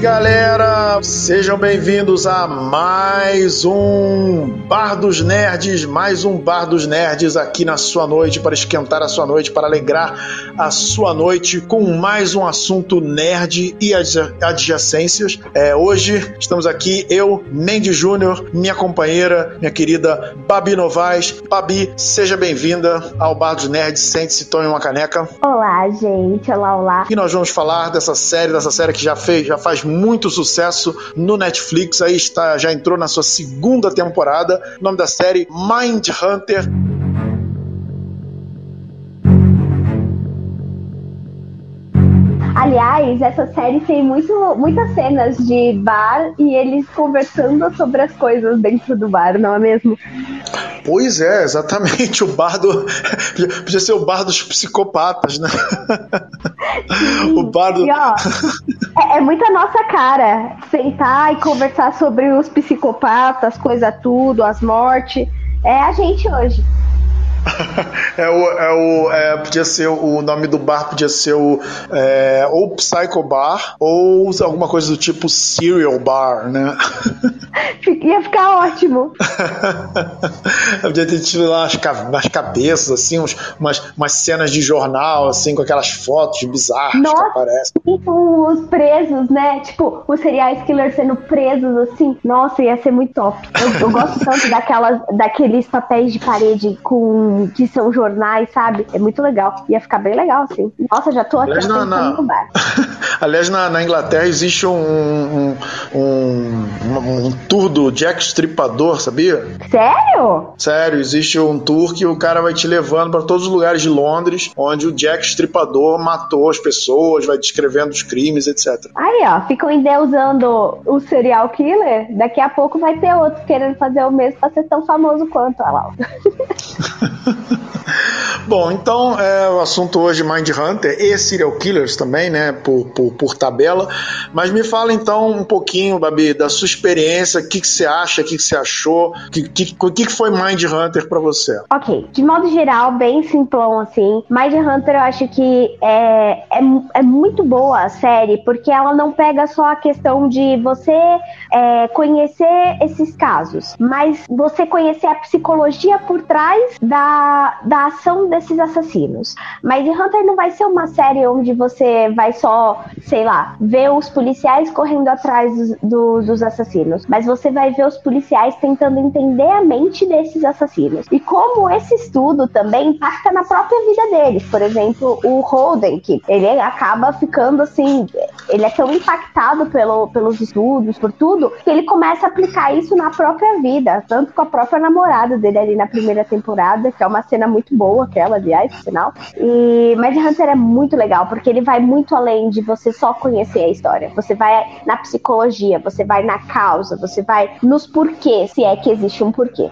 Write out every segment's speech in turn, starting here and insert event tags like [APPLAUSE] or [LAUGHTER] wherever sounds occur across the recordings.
galera! Sejam bem-vindos a mais um Bar dos Nerds, mais um Bar dos Nerds aqui na sua noite para esquentar a sua noite, para alegrar a sua noite com mais um assunto nerd e adjacências. É, hoje estamos aqui, eu, Mendy Júnior, minha companheira, minha querida Babi Novaes. Babi, seja bem-vinda ao Bar dos Nerds, sente-se, tome uma caneca. Olá, gente, olá, olá. E nós vamos falar dessa série, dessa série que já fez, já faz muito sucesso no Netflix, aí está, já entrou na sua segunda temporada. O nome da série Mind Hunter. Aliás, essa série tem muito, muitas cenas de bar e eles conversando sobre as coisas dentro do bar, não é mesmo? Pois é, exatamente. O bar do. Podia ser o bar dos psicopatas, né? Sim. O bar do. E, ó, é, é muita nossa cara sentar e conversar sobre os psicopatas, coisa tudo, as mortes. É a gente hoje. É o, é o é, podia ser o nome do bar podia ser o é, ou Psycho Bar ou alguma coisa do tipo Serial Bar, né? [LAUGHS] Ia ficar ótimo. [LAUGHS] podia ter tido lá as, umas cabeças assim, uns, umas, umas cenas de jornal assim com aquelas fotos bizarras Nossa, que aparecem. Tipo os presos, né? Tipo os serial killers sendo presos assim. Nossa, ia ser muito top. Eu, eu gosto tanto daquelas daqueles papéis de parede com que são jornais, sabe? É muito legal. Ia ficar bem legal, assim. Nossa, já tô aqui Aliás, na, na... bar. [LAUGHS] Aliás, na, na, Inglaterra existe um, um, um, um, tour do Jack Stripador, sabia? Sério? Sério, existe um tour que o cara vai te levando para todos os lugares de Londres, onde o Jack Stripador matou as pessoas, vai descrevendo os crimes, etc. Aí, ó, ficam endeusando o serial killer, daqui a pouco vai ter outro querendo fazer o mesmo pra ser tão famoso quanto, olha lá. [LAUGHS] [LAUGHS] Bom, então é, o assunto hoje Mind Hunter e Serial Killers também, né, por, por, por, tabela. Mas me fala então um pouquinho, Babi, da sua experiência, o que, que você acha, o que, que você achou, o que, que, que, foi Mind Hunter para você? Ok, de modo geral, bem simplão assim. Mind Hunter eu acho que é, é, é muito boa a série, porque ela não pega só a questão de você é, conhecer esses casos, mas você conhecer a psicologia por trás da, da ação desses assassinos. Mas Hunter não vai ser uma série onde você vai só, sei lá, ver os policiais correndo atrás dos, do, dos assassinos. Mas você vai ver os policiais tentando entender a mente desses assassinos. E como esse estudo também impacta na própria vida deles. Por exemplo, o Holden, que ele acaba ficando assim, ele é tão impactado pelo, pelos estudos, por tudo, que ele começa a aplicar isso na própria vida, tanto com a própria namorada dele ali na primeira temporada, que é uma cena muito boa, aquela, aliás, no final. E Mad Hunter é muito legal, porque ele vai muito além de você só conhecer a história. Você vai na psicologia, você vai na causa, você vai nos porquês, se é que existe um porquê.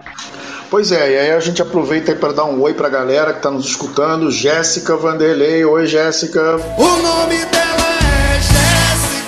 Pois é, e aí a gente aproveita para dar um oi pra galera que tá nos escutando. Jéssica Vanderlei, oi Jéssica. O nome dela é Jéssica,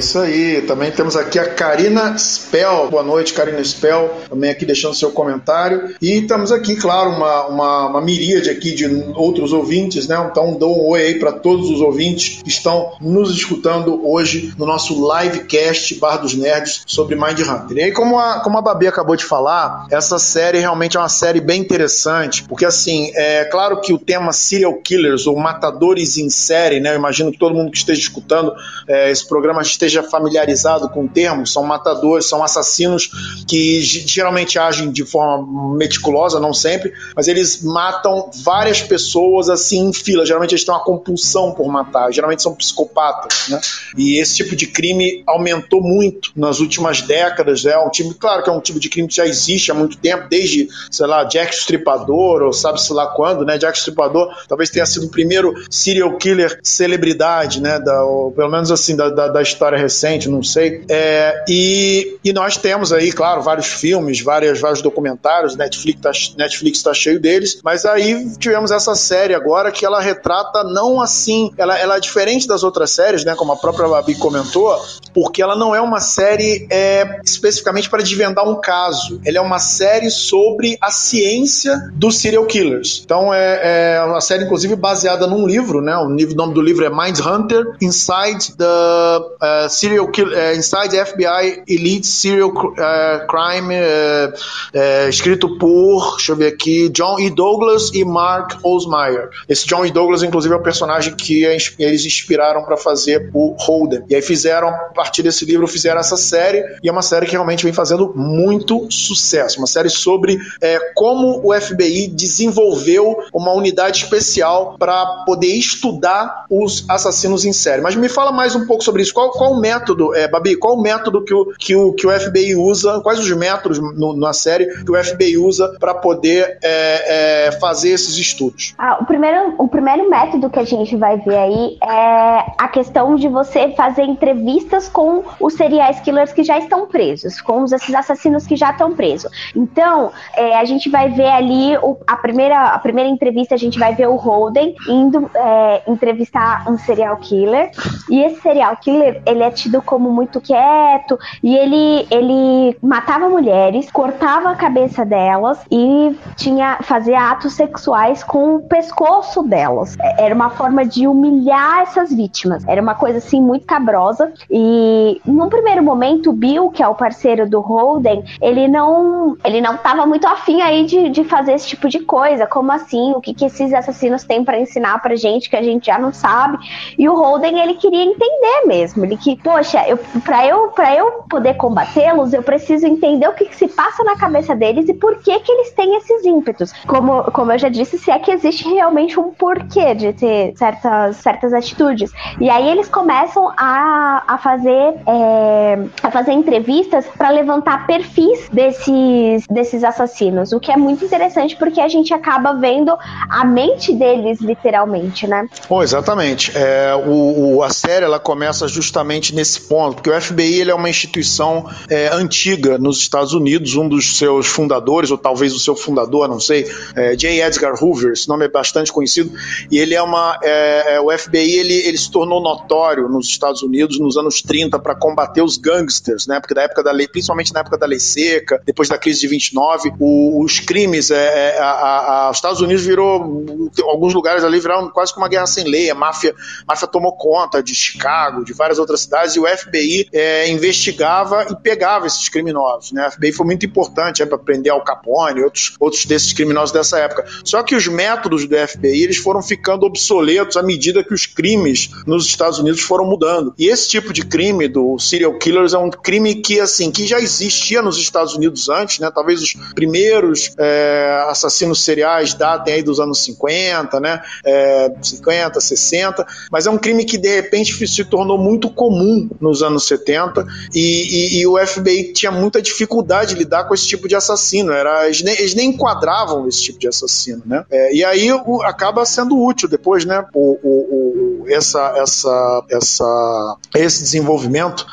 isso aí. Também temos aqui a Karina Spell. Boa noite, Karina Spell. Também aqui deixando seu comentário. E estamos aqui, claro, uma, uma, uma miríade aqui de outros ouvintes, né? Então dou um oi aí para todos os ouvintes que estão nos escutando hoje no nosso livecast Bar dos Nerds sobre Mind Hunter. E aí, como a, como a Babi acabou de falar, essa série realmente é uma série bem interessante, porque assim, é claro que o tema serial killers ou matadores em série, né? Eu imagino que todo mundo que esteja escutando é, esse programa esteja familiarizado com o termo, são matadores, são assassinos que geralmente agem de forma meticulosa, não sempre, mas eles matam várias pessoas assim em fila. Geralmente eles têm uma compulsão por matar, geralmente são psicopatas, né? E esse tipo de crime aumentou muito nas últimas décadas. É um tipo, claro que é um tipo de crime que já existe há muito tempo, desde, sei lá, Jack Stripador, ou sabe-se lá quando, né? Jack Stripador talvez tenha sido o primeiro serial killer celebridade, né? Da, ou, pelo menos assim, da, da, da história recente, não sei. É, e, e nós temos aí, claro, vários filmes, várias, vários documentários, Netflix tá, Netflix tá cheio deles, mas aí tivemos essa série agora que ela retrata não assim, ela, ela é diferente das outras séries, né, como a própria Babi comentou, porque ela não é uma série é, especificamente para desvendar um caso, ela é uma série sobre a ciência dos serial killers. Então é, é uma série, inclusive, baseada num livro, né, o nome do livro é Mind Hunter Inside the uh, Serial Kill, uh, Inside FBI Elite Serial uh, Crime, uh, uh, escrito por, deixa eu ver aqui, John E. Douglas e Mark Osmeyer. Esse John E. Douglas, inclusive, é o personagem que eles inspiraram para fazer o Holden. E aí fizeram, a partir desse livro, fizeram essa série, e é uma série que realmente vem fazendo muito sucesso. Uma série sobre é, como o FBI desenvolveu uma unidade especial para poder estudar os assassinos em série. Mas me fala mais um pouco sobre isso. Qual, qual o método, é, Babi, qual o método que o, que o, que o FBI usa, quais os métodos no, na série que o FBI usa para poder é, é, fazer esses estudos? Ah, o, primeiro, o primeiro método que a gente vai ver aí é a questão de você fazer entrevistas com os serial killers que já estão presos, com os, esses assassinos que já estão presos. Então, é, a gente vai ver ali o, a, primeira, a primeira entrevista, a gente vai ver o Holden indo é, entrevistar um serial killer. E esse serial killer, ele é tido como muito quieto e ele, ele matava mulheres, cortava a cabeça delas e tinha fazia atos sexuais com o pescoço delas. É, era uma forma de humilhar essas vítimas. Era uma coisa assim muito cabrosa e num primeiro momento o Bill, que é o parceiro do Holden, ele não ele não tava muito afim aí de, de fazer esse tipo de coisa. Como assim? O que que esses assassinos têm para ensinar pra gente que a gente já não sabe? E o Holden ele queria entender mesmo. Ele que, poxa, eu, pra, eu, pra eu poder combatê-los, eu preciso entender o que, que, se passa na cabeça deles e por que, que eles têm esses ímpetos. Como, como eu já disse, se é que existe realmente um porquê de ter certas, certas atitudes. E aí eles começam a, a fazer é, a fazer entrevistas para levantar perfis desses, desses assassinos, o que é muito interessante porque a gente acaba vendo a mente deles literalmente, né? Oh, exatamente. É, o, o, a série ela começa justamente nesse ponto, porque o FBI ele é uma instituição é, antiga nos Estados Unidos, um dos seus fundadores, ou talvez o seu fundador, não sei, é, J. Edgar Hoover, esse nome é bastante conhecido, e ele é uma. É, é o FBI ele, ele se tornou notório nos Estados Unidos nos anos 30 para combater os gangsters, né? Porque da época da lei, principalmente na época da lei seca, depois da crise de 29, o, os crimes, é, é, a, a, os Estados Unidos virou, alguns lugares ali viraram quase que uma guerra sem lei, a máfia, a máfia tomou conta de Chicago, de várias outras cidades, e o FBI é, investigava e pegava esses criminosos. Né? O FBI foi muito importante é, para prender Al Capone e outros, outros desses criminosos dessa época. Só que os métodos do FBI eles foram ficando obsoletos à medida que os crimes nos Estados Unidos foram mudando. E esse tipo de crime do serial killers é um crime que assim que já existia nos Estados Unidos antes, né? Talvez os primeiros é, assassinos seriais datem aí dos anos 50, né? É, 50, 60, mas é um crime que de repente se tornou muito comum nos anos 70 e, e, e o FBI tinha muita dificuldade de lidar com esse tipo de assassino. Era, eles, nem, eles nem enquadravam esse tipo de assassino, né? É, e aí o, acaba sendo útil depois, né? O, o, essa, essa, essa, esse desenvolvimento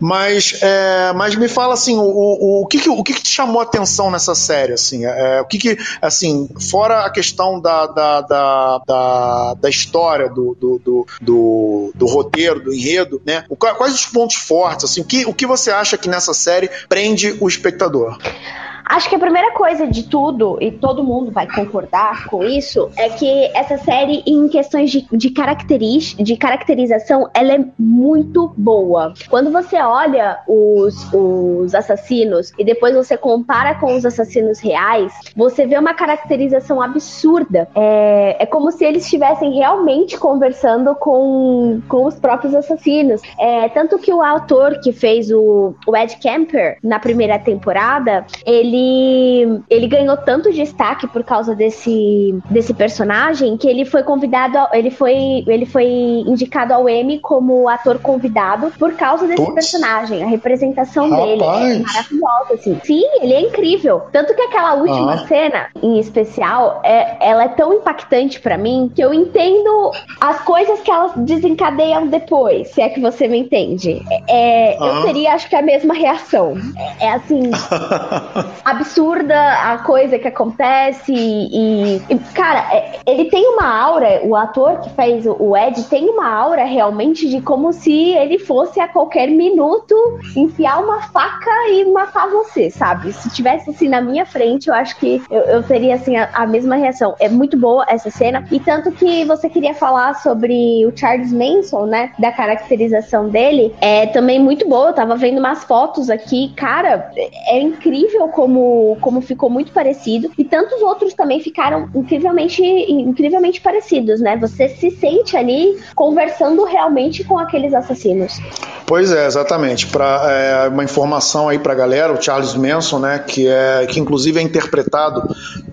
mas, é, mas me fala assim, o, o, o, que, que, o que, que te chamou a atenção nessa série? Assim, é, o que, que assim, fora a questão da, da, da, da, da história, do, do, do, do, do roteiro, do enredo, né? Quais os pontos fortes? Assim, o, que, o que você acha que nessa série prende o espectador? Acho que a primeira coisa de tudo, e todo mundo vai concordar com isso, é que essa série, em questões de, de, caracteriz, de caracterização, ela é muito boa. Quando você olha os, os assassinos e depois você compara com os assassinos reais, você vê uma caracterização absurda. É, é como se eles estivessem realmente conversando com, com os próprios assassinos. É, tanto que o autor que fez o, o Ed Kemper na primeira temporada, ele ele, ele ganhou tanto destaque por causa desse, desse personagem que ele foi convidado, ele foi, ele foi indicado ao Emmy como ator convidado por causa desse Puts. personagem. A representação Rapaz. dele é maravilhosa, assim. Sim, ele é incrível. Tanto que aquela última ah. cena, em especial, é, ela é tão impactante para mim que eu entendo as coisas que elas desencadeiam depois, se é que você me entende. É, ah. Eu teria, acho que, a mesma reação. É, é assim, [LAUGHS] absurda a coisa que acontece e, e cara, é, ele tem uma aura, o ator que fez o Ed tem uma aura realmente de como se ele fosse a qualquer minuto enfiar uma faca e matar você, sabe? Se tivesse assim na minha frente, eu acho que eu, eu teria assim a, a, mesma reação. É muito boa essa cena e tanto que você queria falar sobre o Charles Manson, né? Da caracterização dele, é também muito boa. Eu tava vendo umas fotos aqui, cara, é incrível como como ficou muito parecido e tantos outros também ficaram incrivelmente incrivelmente parecidos, né? Você se sente ali conversando realmente com aqueles assassinos. Pois é, exatamente. Para é, uma informação aí para a galera, o Charles Manson, né, que é que inclusive é interpretado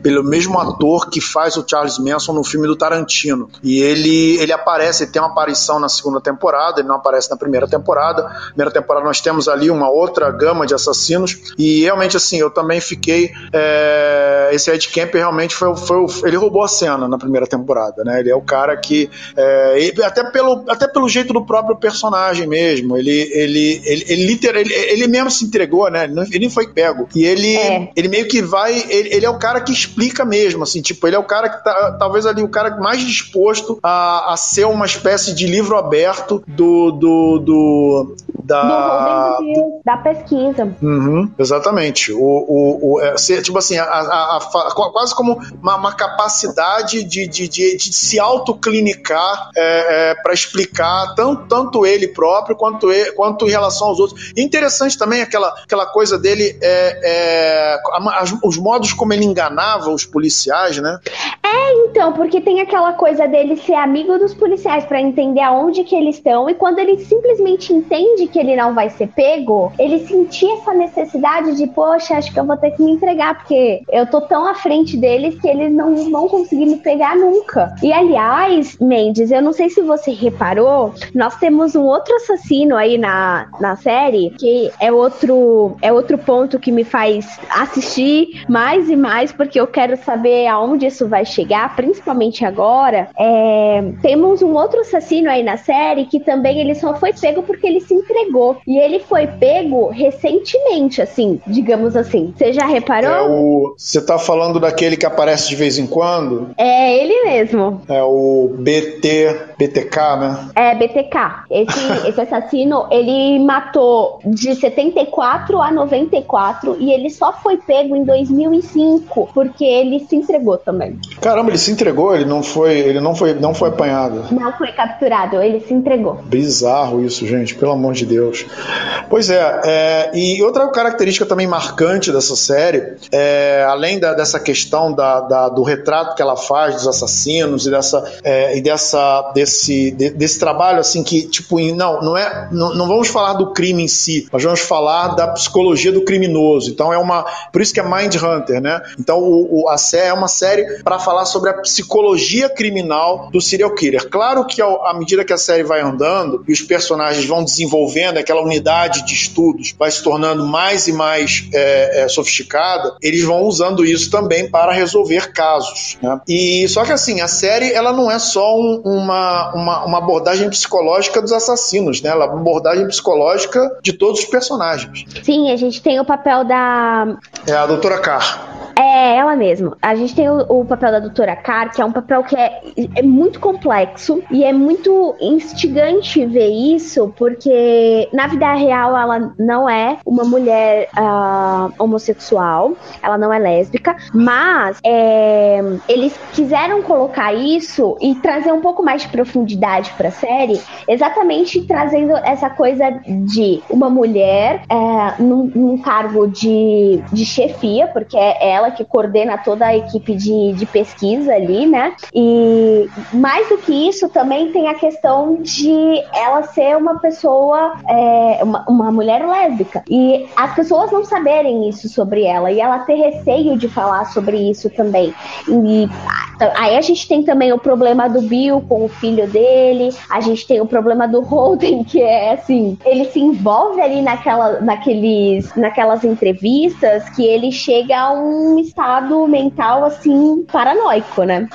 pelo mesmo ator que faz o Charles Manson no filme do Tarantino. E ele ele aparece, ele tem uma aparição na segunda temporada, ele não aparece na primeira temporada. Na primeira temporada nós temos ali uma outra gama de assassinos e realmente assim eu também fiquei é, esse Ed Kemp realmente foi, foi ele roubou a cena na primeira temporada, né? Ele é o cara que é, até pelo até pelo jeito do próprio personagem mesmo. Ele ele, ele, ele, ele, literal, ele, ele mesmo se entregou, né? Ele nem foi pego. E ele, é. ele meio que vai. Ele, ele, é o cara que explica mesmo, assim, tipo, ele é o cara que tá, talvez ali, o cara mais disposto a, a ser uma espécie de livro aberto do. do, do da, do da pesquisa. Uhum, exatamente. O, o, o, é, tipo assim, a, a, a, quase como uma, uma capacidade de, de, de, de se autoclinicar é, é, para explicar tanto, tanto ele próprio quanto ele quanto em relação aos outros. interessante também aquela, aquela coisa dele, é, é, os modos como ele enganava os policiais, né? É, então, porque tem aquela coisa dele ser amigo dos policiais para entender aonde que eles estão e quando ele simplesmente entende que ele não vai ser pego, ele sentia essa necessidade de, poxa, acho que eu vou ter que me entregar porque eu tô tão à frente deles que eles não vão conseguir me pegar nunca. E aliás, Mendes, eu não sei se você reparou, nós temos um outro assassino aí na, na série, que é outro, é outro ponto que me faz assistir mais e mais, porque eu quero saber aonde isso vai chegar, principalmente agora. É, temos um outro assassino aí na série que também ele só foi pego porque ele se entregou. E ele foi pego recentemente, assim, digamos assim. Você já reparou? É você tá falando daquele que aparece de vez em quando? É ele mesmo. É o BT, BTK, né? É, BTK. Esse, [LAUGHS] esse assassino ele matou de 74 a 94 e ele só foi pego em 2005 porque ele se entregou também. Caramba, ele se entregou, ele não foi, ele não foi, não foi apanhado. Não foi capturado, ele se entregou. Bizarro isso, gente, pelo amor de Deus. Pois é, é e outra característica também marcante dessa série, é, além da, dessa questão da, da, do retrato que ela faz dos assassinos e dessa é, e dessa desse de, desse trabalho assim que tipo não não é não, não, vamos falar do crime em si, nós vamos falar da psicologia do criminoso. Então é uma. Por isso que é Mind Hunter, né? Então o, o a série é uma série para falar sobre a psicologia criminal do serial killer. Claro que ao, à medida que a série vai andando e os personagens vão desenvolvendo, aquela unidade de estudos vai se tornando mais e mais é, é, sofisticada, eles vão usando isso também para resolver casos. Né? E só que assim, a série ela não é só um, uma, uma, uma abordagem psicológica dos assassinos, né? Ela aborda abordagem psicológica de todos os personagens. Sim, a gente tem o papel da. É a doutora Carr. É, ela mesma. A gente tem o, o, papel da doutora Carr, que é um papel que é, é muito complexo e é muito instigante ver isso, porque na vida real ela não é uma mulher uh, homossexual, ela não é lésbica, mas é, eles quiseram colocar isso e trazer um pouco mais de profundidade para a série, exatamente trazendo essa coisa de uma mulher é, num, num cargo de, de chefia, porque é ela que coordena toda a equipe de, de pesquisa coisa ali, né? E mais do que isso, também tem a questão de ela ser uma pessoa, é, uma, uma mulher lésbica. E as pessoas não saberem isso sobre ela e ela ter receio de falar sobre isso também. E aí a gente tem também o problema do Bill com o filho dele, a gente tem o problema do Holden, que é assim, ele se envolve ali naquela, naqueles, naquelas entrevistas que ele chega a um estado mental assim paranoico, né?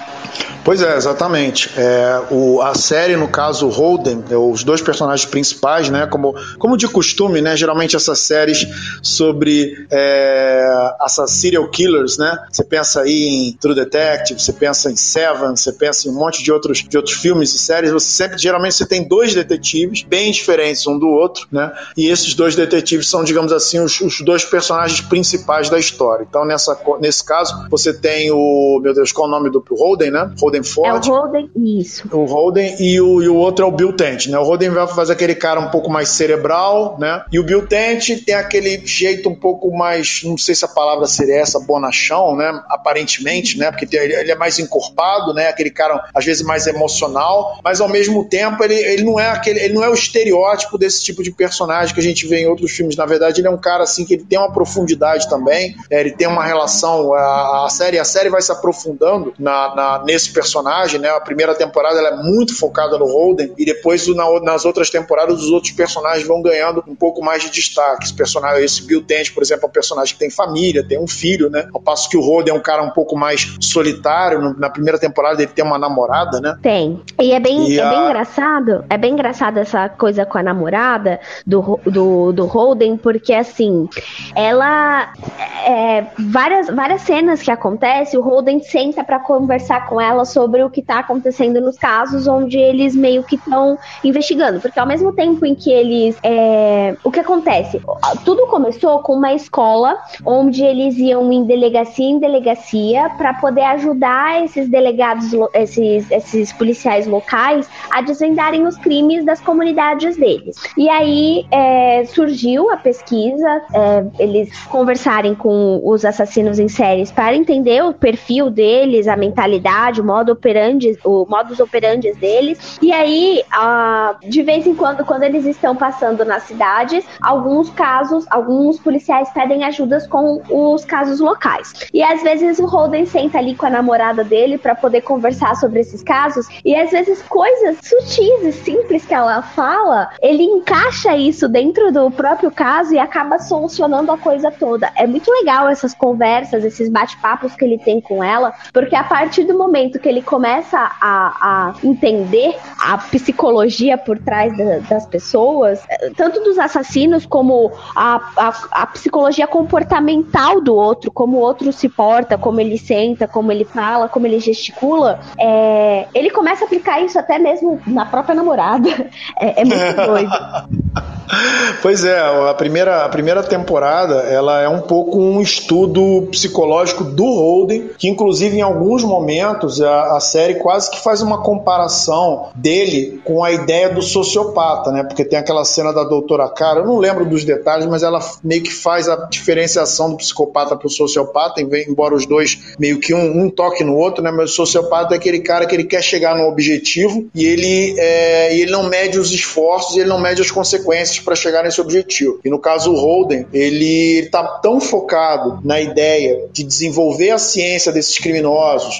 Pois é, exatamente. É, o, a série, no caso, Holden, é, os dois personagens principais, né? Como, como de costume, né? Geralmente essas séries sobre é, serial killers, né? Você pensa aí em True Detective, você pensa em Seven, você pensa em um monte de outros, de outros filmes e séries. Você sempre, geralmente, você tem dois detetives bem diferentes um do outro, né? E esses dois detetives são, digamos assim, os, os dois personagens principais da história. Então, nessa, nesse caso, você tem o, meu Deus, qual é o nome do Holden, né? Holden Ford. É o Holden, isso. O Holden e o, e o outro é o Bill Tent, né? O Holden vai fazer aquele cara um pouco mais cerebral, né? E o Bill Tent tem aquele jeito um pouco mais, não sei se a palavra seria essa, bonachão, né? Aparentemente, né? Porque tem, ele é mais encorpado, né? Aquele cara às vezes mais emocional, mas ao mesmo tempo ele, ele não é aquele, ele não é o estereótipo desse tipo de personagem que a gente vê em outros filmes. Na verdade, ele é um cara assim que ele tem uma profundidade também, é, ele tem uma relação a, a, série, a série vai se aprofundando na, na nesse personagem né? A primeira temporada ela é muito focada no Holden e depois na, nas outras temporadas os outros personagens vão ganhando um pouco mais de destaque. Esse personagem, esse Bill Tent, por exemplo, é um personagem que tem família, tem um filho, né? Ao passo que o Holden é um cara um pouco mais solitário. Na primeira temporada ele tem uma namorada, né? Tem. E é bem, e é a... bem engraçado. É bem engraçado essa coisa com a namorada do, do, do Holden, porque assim, ela é, várias, várias cenas que acontecem, o Holden para conversar com ela sobre o que está acontecendo nos casos onde eles meio que estão investigando. Porque ao mesmo tempo em que eles. É, o que acontece? Tudo começou com uma escola onde eles iam em delegacia em delegacia para poder ajudar esses delegados, esses, esses policiais locais a desvendarem os crimes das comunidades deles. E aí é, surgiu a pesquisa, é, eles conversarem com os assassinos em séries para entender o perfil deles, a mentalidade, o modo operandi, o modus operandi deles. E aí, uh, de vez em quando, quando eles estão passando nas cidades, alguns casos, alguns policiais pedem ajudas com os casos locais. E às vezes o Holden senta ali com a namorada dele para poder conversar sobre esses casos. E às vezes coisas sutis e simples que ela fala, ele encaixa isso dentro do próprio caso e acaba solucionando a coisa toda. É muito legal essas conversas, esses bate-papos que ele tem com ela, porque a partir do momento que ele começa a, a entender a psicologia por trás da, das pessoas, tanto dos assassinos como a, a, a, psicologia comportamental do outro, como o outro se porta, como ele senta, como ele fala, como ele gesticula, é, ele começa a aplicar isso até mesmo na própria namorada. [LAUGHS] É, é muito [LAUGHS] doido. Pois é, a primeira, a primeira temporada ela é um pouco um estudo psicológico do Holden, que inclusive em alguns momentos a, a série quase que faz uma comparação dele com a ideia do sociopata, né? Porque tem aquela cena da doutora Cara, eu não lembro dos detalhes, mas ela meio que faz a diferenciação do psicopata para o sociopata, embora os dois meio que um, um, toque no outro, né? Mas o sociopata é aquele cara que ele quer chegar no objetivo e ele, é, ele não mede os esforços, ele não mede as consequências para chegar nesse objetivo. E no caso o Holden, ele está tão focado na ideia de desenvolver a ciência desses criminosos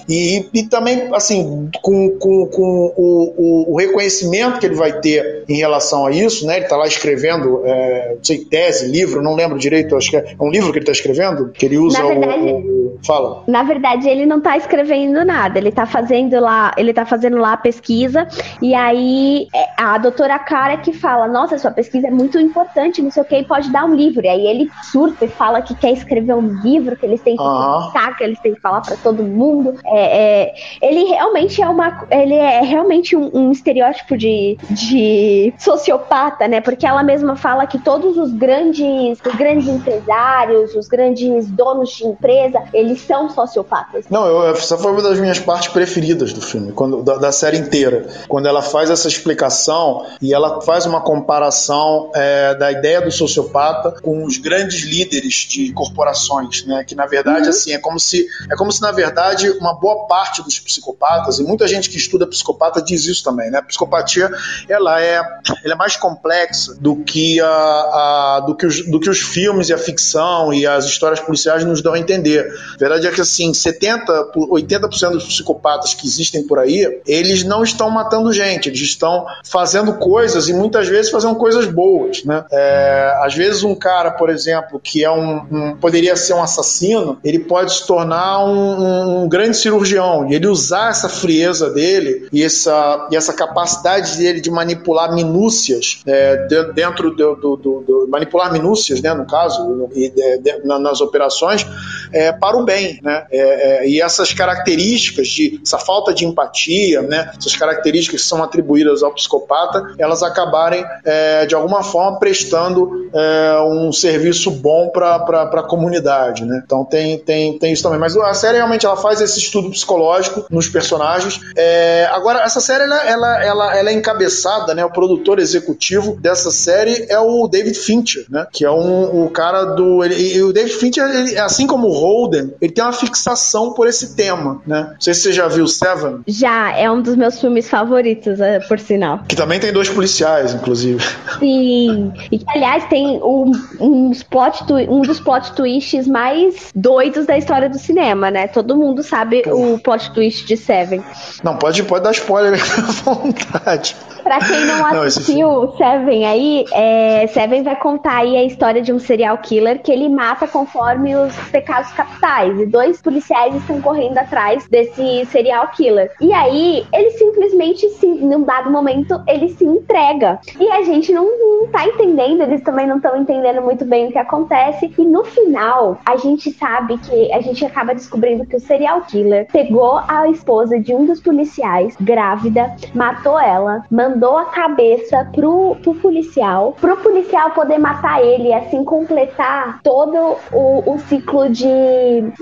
e, e também, assim, com, com, com o, o, o, reconhecimento que ele vai ter em relação a isso, né? Ele está lá escrevendo, é, não sei, tese, livro, não lembro direito, acho que é um livro que ele está escrevendo, que ele usa verdade, o, o, Fala. Na verdade, ele não está escrevendo nada, ele está fazendo lá, ele tá fazendo lá a pesquisa, e aí é, a doutora Cara que fala, nossa, sua pesquisa é muito importante, não sei o que, e pode dar um livro. E aí ele surta e fala que quer escrever um livro, que eles têm que uhum. que eles têm que falar para todo mundo. É, é, ele realmente é uma. Ele é realmente um, um, estereótipo de, de sociopata, né? Porque ela mesma fala que todos os grandes, os grandes empresários, os grandes donos de empresa, eles são sociopatas. Não, eu, essa foi uma das minhas partes preferidas do filme, quando, da, da série inteira. Quando ela faz essa explicação explicação e ela faz uma comparação é, da ideia do sociopata com os grandes líderes de corporações, né? Que na verdade, uhum. assim, é como se é como se na verdade uma boa parte dos psicopatas e muita gente que estuda psicopata diz isso também, né? A psicopatia ela é, ela é mais complexa do que a, a do que os, do que os filmes e a ficção e as histórias policiais nos dão a entender. A verdade é que assim, 70, 80% dos psicopatas que existem por aí, eles não estão matando gente, eles estão fazendo coisas e muitas vezes fazendo coisas boas, né? É, às vezes um cara, por exemplo, que é um, um, poderia ser um assassino, ele pode se tornar um, um, grande cirurgião e ele usar essa frieza dele e essa, e essa capacidade dele de manipular minúcias é, dentro do, do, do, do, manipular minúcias, né, no caso, e de, de, nas operações é, para o bem, né? É, é, e essas características de essa falta de empatia, né? Essas características que são atribuídas ao psicopata, elas acabarem é, de alguma forma prestando é, um serviço bom para a comunidade, né? Então tem, tem, tem isso também. Mas a série realmente ela faz esse estudo psicológico nos personagens. É, agora essa série ela, ela, ela, ela, é encabeçada, né? O produtor executivo dessa série é o David Fincher, né? Que é um, o cara do ele, e o David Fincher, ele, assim como o Holden, ele tem uma fixação por esse tema, né? Não sei se você já viu Seven. Já, é um dos meus filmes favoritos, é, por sinal. Que também tem dois policiais, inclusive. Sim. E que, aliás, tem um, um, plot um dos plot twists mais doidos da história do cinema, né? Todo mundo sabe Pô. o plot twist de Seven. Não, pode, pode dar spoiler [LAUGHS] à vontade. Pra quem não assistiu não, Seven aí, é, Seven vai contar aí a história de um serial killer que ele mata conforme os pecados capitais. E dois policiais estão correndo atrás desse serial killer. E aí, ele simplesmente, se, num dado momento, ele se entrega. E a gente não, não tá entendendo, eles também não estão entendendo muito bem o que acontece. E no final, a gente sabe que a gente acaba descobrindo que o serial killer pegou a esposa de um dos policiais, grávida, matou ela, mandou a cabeça pro, pro policial, pro policial poder matar ele e assim completar todo o, o ciclo de,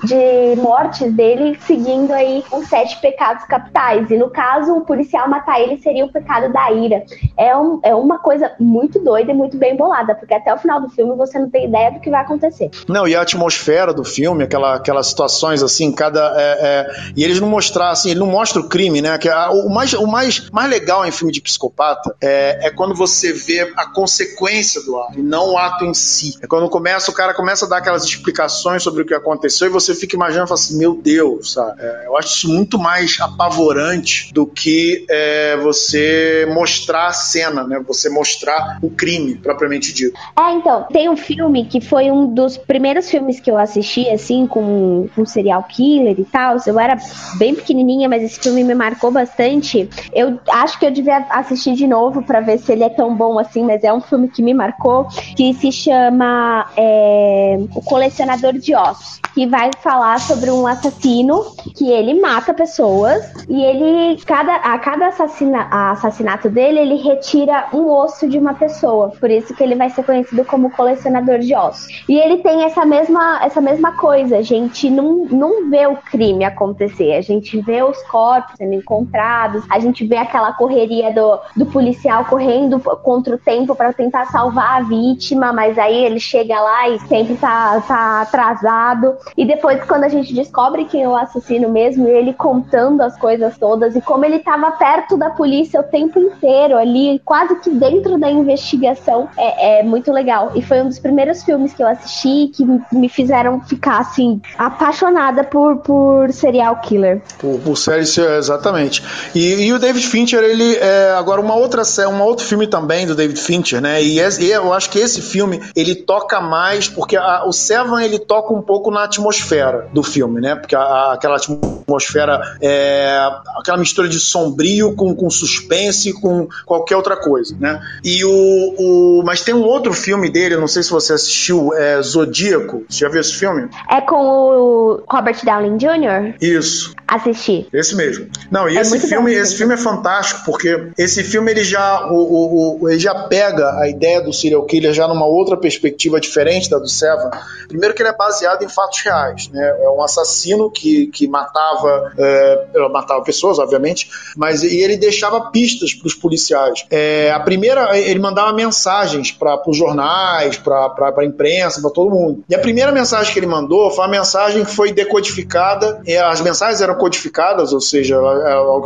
de mortes dele, seguindo aí os sete pecados capitais. E no caso, o policial matar ele seria o pecado da ira. É, um, é uma coisa muito doida e muito bem bolada, porque até o final do filme você não tem ideia do que vai acontecer. Não, e a atmosfera do filme, aquela, aquelas situações assim, cada. É, é, e eles não mostrar assim, ele não mostra o crime, né? Que a, o mais, o mais, mais legal em filme de psicopata é, é quando você vê a consequência do ato e não o ato em si. É quando começa, o cara começa a dar aquelas explicações sobre o que aconteceu e você fica imaginando fala assim: meu Deus, sabe? É, eu acho isso muito mais apavorante do que é, você mostrar a cena, né? Você mostrar o crime propriamente dito. É, então, tem um filme que foi um dos primeiros filmes que eu assisti, assim, com um serial killer e tal. Eu era bem pequenininha, mas esse filme me marcou bastante. Eu acho que eu devia assistir de novo para ver se ele é tão bom assim, mas é um filme que me marcou, que se chama é, O Colecionador de Ossos, que vai falar sobre um assassino que ele mata pessoas e ele, cada, a cada assassina, assassinato dele, ele retira um osso de uma pessoa. Por isso que ele vai ser conhecido como colecionador de ossos. E ele tem essa mesma, essa mesma coisa, a gente não, não vê o crime acontecer, a gente vê os corpos sendo encontrados, a gente vê aquela correria do, do policial correndo contra o tempo para tentar salvar a vítima, mas aí ele chega lá e sempre tá, tá atrasado. E depois, quando a gente descobre quem é o assassino mesmo, ele contando as coisas todas e como ele tava perto da polícia o tempo inteiro ali, quase que dentro da investigação, é, é muito legal. E foi um dos primeiros filmes que eu assisti que me fizeram ficar assim, apaixonada por, por serial killer. Por, por série, exatamente. E, e o David Fincher, ele é, agora uma outra um outro filme também do David Fincher, né? E, e eu acho que esse filme ele toca mais porque a, o Seven ele toca um pouco na atmosfera do filme, né? Porque a, aquela atmosfera é aquela mistura de sombrio com, com suspense, com qualquer outra coisa, né? E o, o mas tem um outro filme dele, não sei se você assistiu, é Zodíaco. Você já viu esse filme? É com o Robert Downey Jr. Isso. Assisti. Esse mesmo. Não, e é esse filme, esse filme é fantástico porque esse filme ele já, o, o, o, ele já pega a ideia do serial killer já numa outra perspectiva diferente da do Seven. Primeiro que ele é baseado em fatos fatos reais. Né? É um assassino que, que matava, é, matava pessoas, obviamente, mas e ele deixava pistas para os policiais. É, a primeira, ele mandava mensagens para os jornais, para a imprensa, para todo mundo. E a primeira mensagem que ele mandou foi uma mensagem que foi decodificada. As mensagens eram codificadas, ou seja,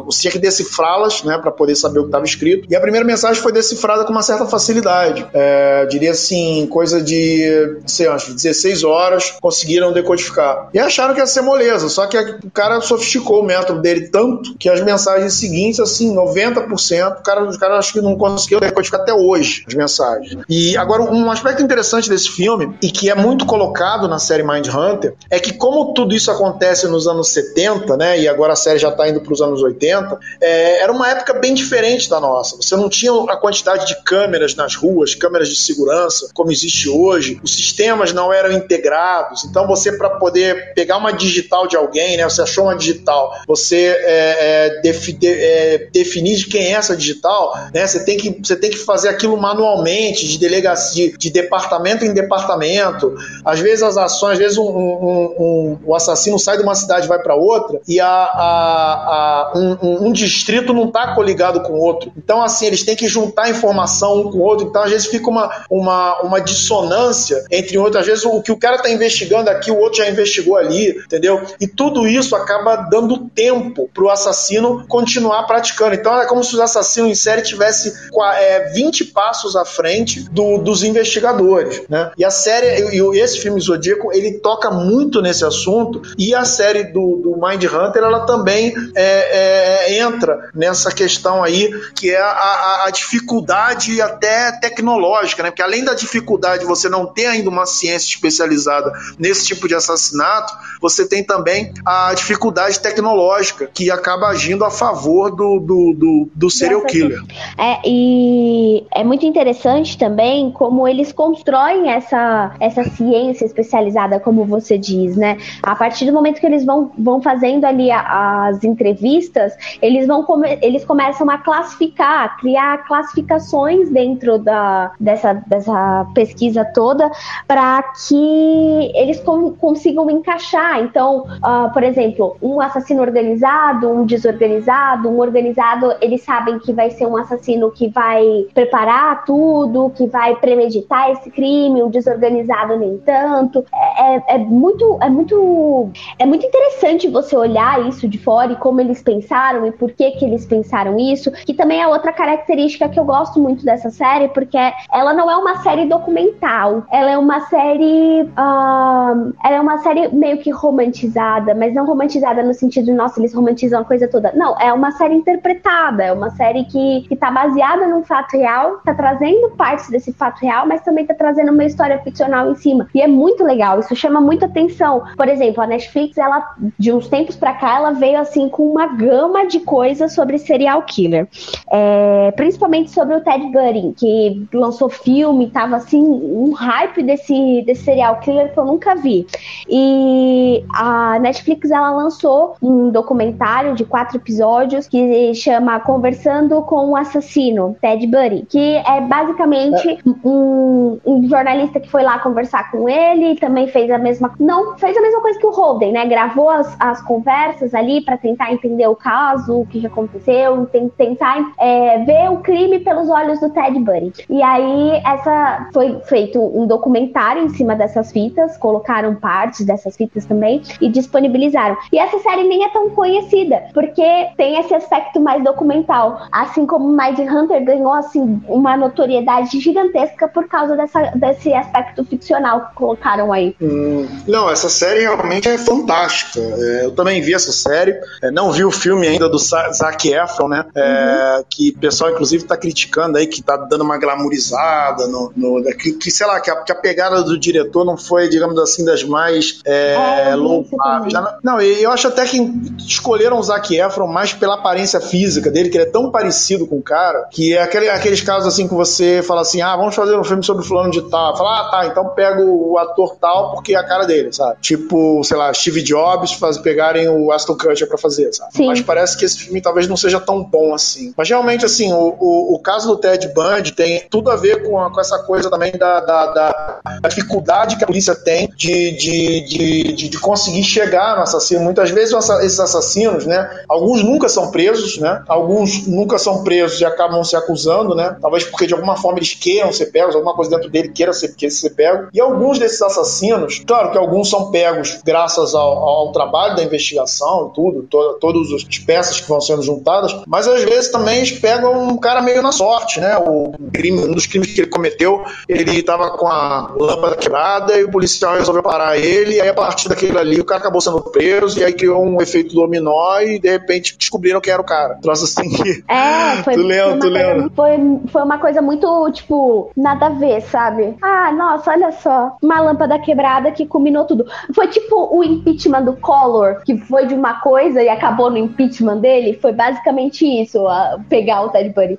você tinha que decifrá-las né, para poder saber o que estava escrito. E a primeira mensagem foi decifrada com uma certa facilidade. É, diria assim, coisa de, sei lá, 16 horas, conseguiram decodificar. E acharam que ia ser moleza, só que o cara sofisticou o método dele tanto que as mensagens seguintes, assim, 90%, o cara, o cara acho que não conseguiu decodificar até hoje as mensagens. E agora, um aspecto interessante desse filme, e que é muito colocado na série Mind Hunter, é que como tudo isso acontece nos anos 70, né, e agora a série já está indo para os anos 80, é, era uma época bem diferente da nossa. Você não tinha a quantidade de câmeras nas ruas, câmeras de segurança, como existe hoje. Os sistemas não eram integrados. Então, você, para poder pegar uma digital de alguém, né, você achou uma digital, você é, é, defi, de, é, definir de quem é essa digital, né, você, tem que, você tem que fazer aquilo manualmente, de delegacia, de, de departamento em departamento. Às vezes, as ações, às vezes, um, um, um, o assassino sai de uma cidade vai para outra e a, a, a um, um, distrito não está coligado com o outro. Então, assim, eles têm que juntar informação um com o outro. Então, às vezes, fica uma, uma, uma dissonância entre outros. Às vezes, o que o cara está investigando aqui, o outro já investigou ali, entendeu? E tudo isso acaba dando tempo para o assassino continuar praticando. Então, é como se o assassino em série tivesse é, 20 passos à frente do, dos investigadores, né? E a série, e esse filme Zodíaco, ele toca muito nesse assunto e a série do, do Mind Hunter, ela também é, é, entra nessa questão aí que é a, a, a dificuldade até tecnológica, né? Porque além da dificuldade você não ter ainda uma ciência especializada nesse tipo de assassinato, você tem também a dificuldade tecnológica que acaba agindo a favor do, do, do, do serial killer. É, e é muito interessante também como eles constroem essa, essa ciência especializada, como você diz, né? A partir do momento que eles vão, vão fazendo ali a, as entrevistas, eles vão come, eles começam a classificar, criar classificações dentro da, dessa, dessa pesquisa toda para que eles com, consigam encaixar. Então, uh, por exemplo, um assassino organizado, um desorganizado, um organizado, eles sabem que vai ser um assassino que vai preparar tudo, que vai premeditar esse crime, um desorganizado nem tanto. É, é, é muito, é muito, é muito interessante você olhar isso de fora e como eles pensaram e por que que eles pensaram isso, que também é outra característica que eu gosto muito dessa série, porque ela não é uma série documental, ela é uma série, uh, ela é uma série meio que romantizada, mas não romantizada no sentido de, nossa, eles romantizam a coisa toda. Não, é uma série interpretada, é uma série que, que tá baseada num fato real, tá trazendo partes desse fato real, mas também tá trazendo uma história ficcional em cima. E é muito legal, isso chama muita atenção. Por exemplo, a Netflix, ela, de uns tempos pra cá, ela veio assim com uma gama de coisas sobre serial killer. É, principalmente sobre o Ted Bundy, que lançou filme, tava assim, um hype desse, desse serial killer que eu nunca vi. E a Netflix, ela lançou um documentário de quatro episódios que chama Conversando com o Assassino, Ted Bundy, que é basicamente é. Um, um jornalista que foi lá conversar com ele e também fez a mesma não fez a mesma coisa que o Holden, né? Gravou as, as conversas ali para tentar entender o caso, o que aconteceu, tentar é, ver o crime pelos olhos do Ted Bundy. E aí essa foi feito um documentário em cima dessas fitas, colocaram partes dessas fitas também e disponibilizaram. E essa série nem é tão conhecida porque tem esse aspecto mais documental, assim como Mind Hunter ganhou assim uma notoriedade gigantesca por causa dessa, desse aspecto ficcional que colocaram aí. Hum, não, essa série realmente é fantástica. É, eu também vi essa série, é, não vi o filme ainda do Zac Efron, né? É, uhum. Que o pessoal, inclusive, está criticando aí, que está dando uma glamourizada, no, no que, que, sei lá, que a, que a, pegada do diretor não foi, digamos assim, das mais é, é louváveis. Não, eu acho até que escolheram o Zac Efron mais pela aparência física dele, que ele é tão parecido com o cara, que é aquele, aqueles casos assim que você fala assim, ah, vamos fazer um filme sobre fulano de tal. Fala, ah, tá, então pega o ator tal porque é a cara dele, sabe? Tipo, sei lá, Steve Jobs faz, pegarem o Aston Kutcher pra fazer, sabe? Sim. Mas parece que esse filme talvez não seja tão bom assim. Mas realmente, assim, o, o, o caso do Ted Bundy tem tudo a ver com, a, com essa coisa também da, da, da, dificuldade que a polícia tem de, de, de, de, de conseguir chegar no assassino. Muitas vezes esses assassinos, né? Alguns nunca são presos, né? Alguns nunca são presos e acabam se acusando, né? Talvez porque de alguma forma eles queiram ser pegos, alguma coisa dentro dele queira ser, queira ser pego. E alguns desses assassinos, claro que alguns são pegos graças ao, ao trabalho da investigação e tudo, to, todas as peças que vão sendo juntadas, mas às vezes também eles pegam um cara meio na sorte, né? O crime, um dos crimes que ele cometeu, ele estava com a lâmpada quebrada e o policial resolveu parar ele, e aí a partir daquele ali o cara acabou sendo preso, e aí criou um efeito dominó e de repente descobriram quem era o cara. Troço assim que. É, [LAUGHS] foi, tu lembra, tu lembra? Foi, foi uma coisa muito, tipo, nada a ver, sabe? Ah, nossa, olha só, uma lâmpada quebrada que culminou tudo. Foi tipo o impeachment do Collor, que foi de uma coisa e acabou no impeachment dele. Foi basicamente isso, pegar o Ted Bundy.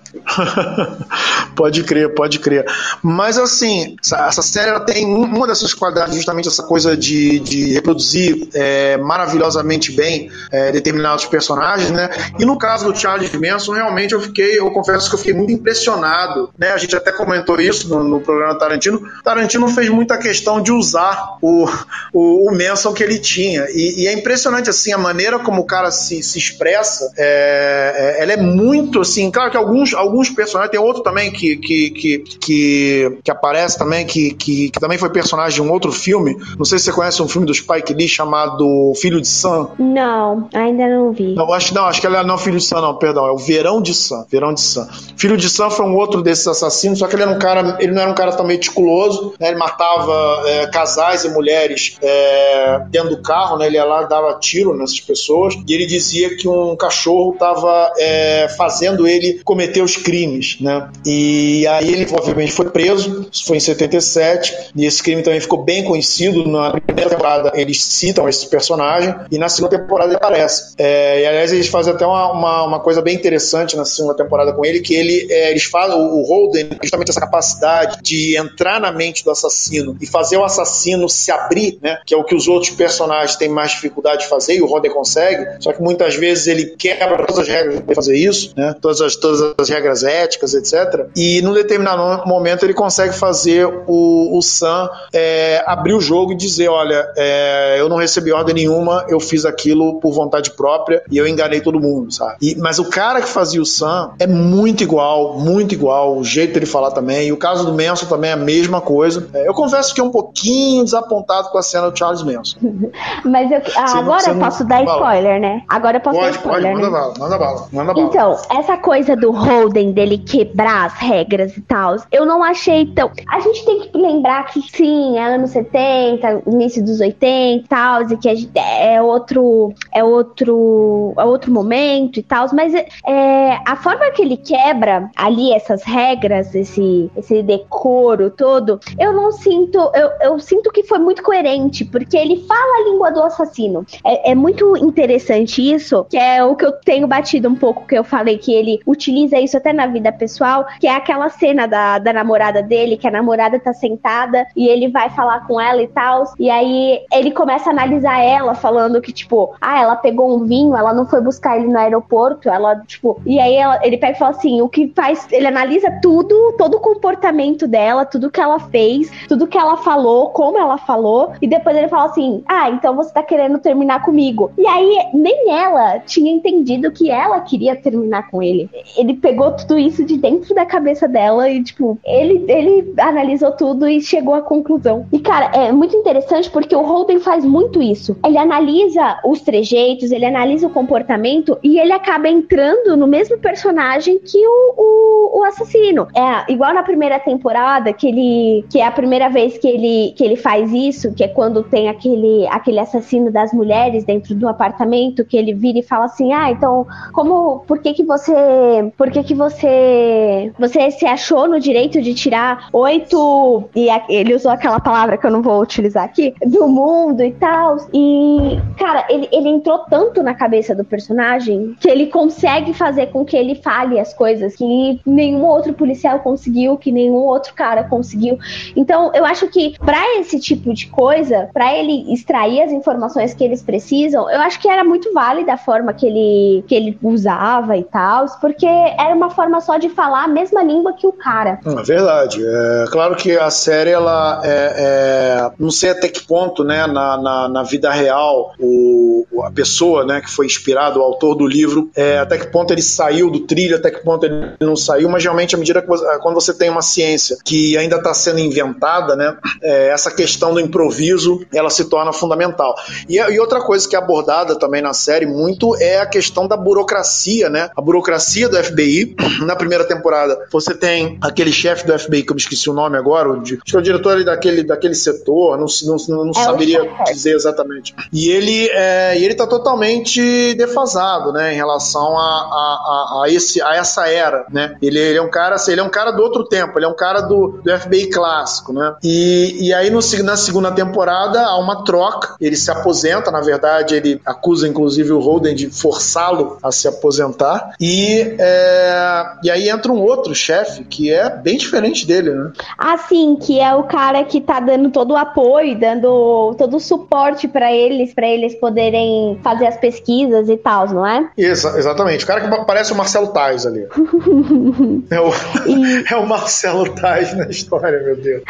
[LAUGHS] pode crer, pode crer. Mas assim, essa, essa série ela tem uma dessas qualidades, justamente essa coisa de, de reproduzir é, maravilhosamente bem é, determinados personagens, né? E no caso do Charles Manson, realmente eu fiquei, eu confesso que eu fiquei muito impressionado, né? A gente até comentou isso no, no programa Tarantino. Tarantino fez muita questão de usar o, o, o Manson que ele tinha. E, e, é impressionante, assim, a maneira como o cara se, se expressa. É, é, ela é muito, assim, claro que alguns, alguns personagens, tem outro também que, que, que, que, que aparece também, que, que, que, também foi personagem de um outro filme. Não sei se você conhece um filme do Spike Lee chamado Filho de Sam. Não, ainda não vi. Não, acho, não, acho que ele é não Filho de Sam, não, perdão. É o Verão de Sam. Verão de Sam. Filho de Sam foi um outro desses assassinos, só que ele era um cara, ele não era um cara tão meticuloso, né? ele matava é, casais e mulheres é, dentro do carro, né? ele ia lá dava tiro nessas pessoas, e ele dizia que um cachorro estava é, fazendo ele cometer os crimes, né? E aí ele, obviamente, foi preso, isso foi em 77, e esse crime também ficou bem conhecido. Na primeira temporada eles citam esse personagem, e na segunda temporada ele aparece. É, e aliás, eles fazem até uma, uma, uma, coisa bem interessante na segunda temporada com ele, que ele, é, eles falam, o Holden, justamente essa capacidade de entrar na mente do assassino e fazer o assassino se abrir, né? Que é o que os outros personagens têm mais dificuldade de fazer, e o Holden consegue, só que muitas vezes ele quebra todas as regras para fazer isso, né? Todas as, todas as regras éticas, etc. E num determinado momento ele consegue fazer o, o Sam é, abrir o jogo e dizer: olha, é, eu não recebi ordem nenhuma, eu fiz aquilo por vontade própria e eu enganei todo mundo, sabe? E, mas o cara que fazia o Sam é muito igual, muito igual, o jeito dele falar também. E o caso do Manson também é a mesma coisa. É, eu confesso que é um pouquinho desapontado com a cena do Charles Manson. [LAUGHS] mas eu, ah, agora eu posso dar spoiler, né? Agora eu posso pode, dar spoiler. Pode, manda né? bala, manda bala, manda bala. Então, essa coisa do Holden, dele quebrar as regras e tal, eu não achei tão. A gente tem que lembrar que sim, é anos 70, início dos 80 e tal, e que é outro. É outro. É outro momento e tal, mas é, a forma que ele quebra ali essas regras, esse, esse decoro todo, eu não sinto. Eu, eu sinto que foi muito coerente, porque ele fala a língua do assassino. É, é muito interessante isso, que é o que eu tenho batido um pouco, que eu falei que ele utiliza isso até na vida pessoal, que é aquela cena da, da namorada dele, que a namorada tá sentada e ele vai falar com ela e tal, e aí ele começa a analisar ela, falando que, tipo, ah, ela pegou um vinho, ela não foi buscar ele no aeroporto, ela, tipo, e aí ela, ele pega e fala assim, o que faz, ele analisa tudo, todo o comportamento dela, tudo que ela fez, tudo que ela falou, como ela falou, e depois ele fala assim, ah, então você tá querendo terminar comigo. E aí, nem ela tinha entendido que ela queria terminar com ele. Ele pegou tudo isso de dentro da cabeça dela e, tipo, ele, ele analisou tudo e chegou à conclusão. E, cara, é muito interessante porque o Holden faz muito isso. Ele analisa os trejeitos, ele analisa o comportamento e ele acaba entrando no mesmo personagem que o, o, o assassino. É igual na primeira temporada, que ele. que é a primeira vez que ele, que ele faz isso, que é quando tem aquele, aquele assassino das mulheres dentro do apartamento, que ele vira e fala assim: Ah, então, como. Por que que você. Por que que você. Você se achou no direito de tirar oito. E ele usou aquela palavra que eu não vou utilizar aqui, do mundo e tal. E, cara, ele, ele entrou tanto na cabeça do personagem que ele consegue fazer com que ele fale as coisas que nenhum outro policial conseguiu, que nenhum outro cara conseguiu. Então, eu acho que para esse tipo de coisa, para ele extrair as informações que eles precisam, eu acho que era muito válida a forma que ele, que ele usava e tal, porque era uma forma só de falar a mesma língua que o cara. É verdade. É claro que a série, ela é, é não sei até que ponto, né, na, na, na, vida real, o, a pessoa, né, que foi inspirado, o autor do livro, é, até que ponto ele saiu do trilho, até que ponto ele não saiu, mas realmente à medida que você, quando você tem uma ciência que ainda está sendo inventada, né, é, essa questão do improviso, ela se torna fundamental. E, e outra coisa que é abordada também na série muito é a questão da burocracia, né, a burocracia do FBI. [CLEARS THROAT] Na primeira temporada, você tem aquele chefe do FBI, que eu me esqueci o nome agora, o, acho que é o diretor daquele, daquele setor, não, não, não é saberia dizer exatamente. E ele é, ele está totalmente defasado, né, em relação a, a, a, esse, a essa era, né. Ele, ele, é um cara, ele é um cara do outro tempo, ele é um cara do, do FBI clássico, né. E, e aí no, na segunda temporada há uma troca, ele se aposenta, na verdade ele acusa inclusive o Holden de forçá-lo a se aposentar e é, e aí entra um outro chefe que é bem diferente dele, né? Ah, sim, que é o cara que tá dando todo o apoio, dando todo o suporte para eles, para eles poderem fazer as pesquisas e tal, não é? Exa exatamente. O cara que parece o Marcelo Tais ali. [LAUGHS] é, o, e... [LAUGHS] é o Marcelo Tais na história, meu Deus.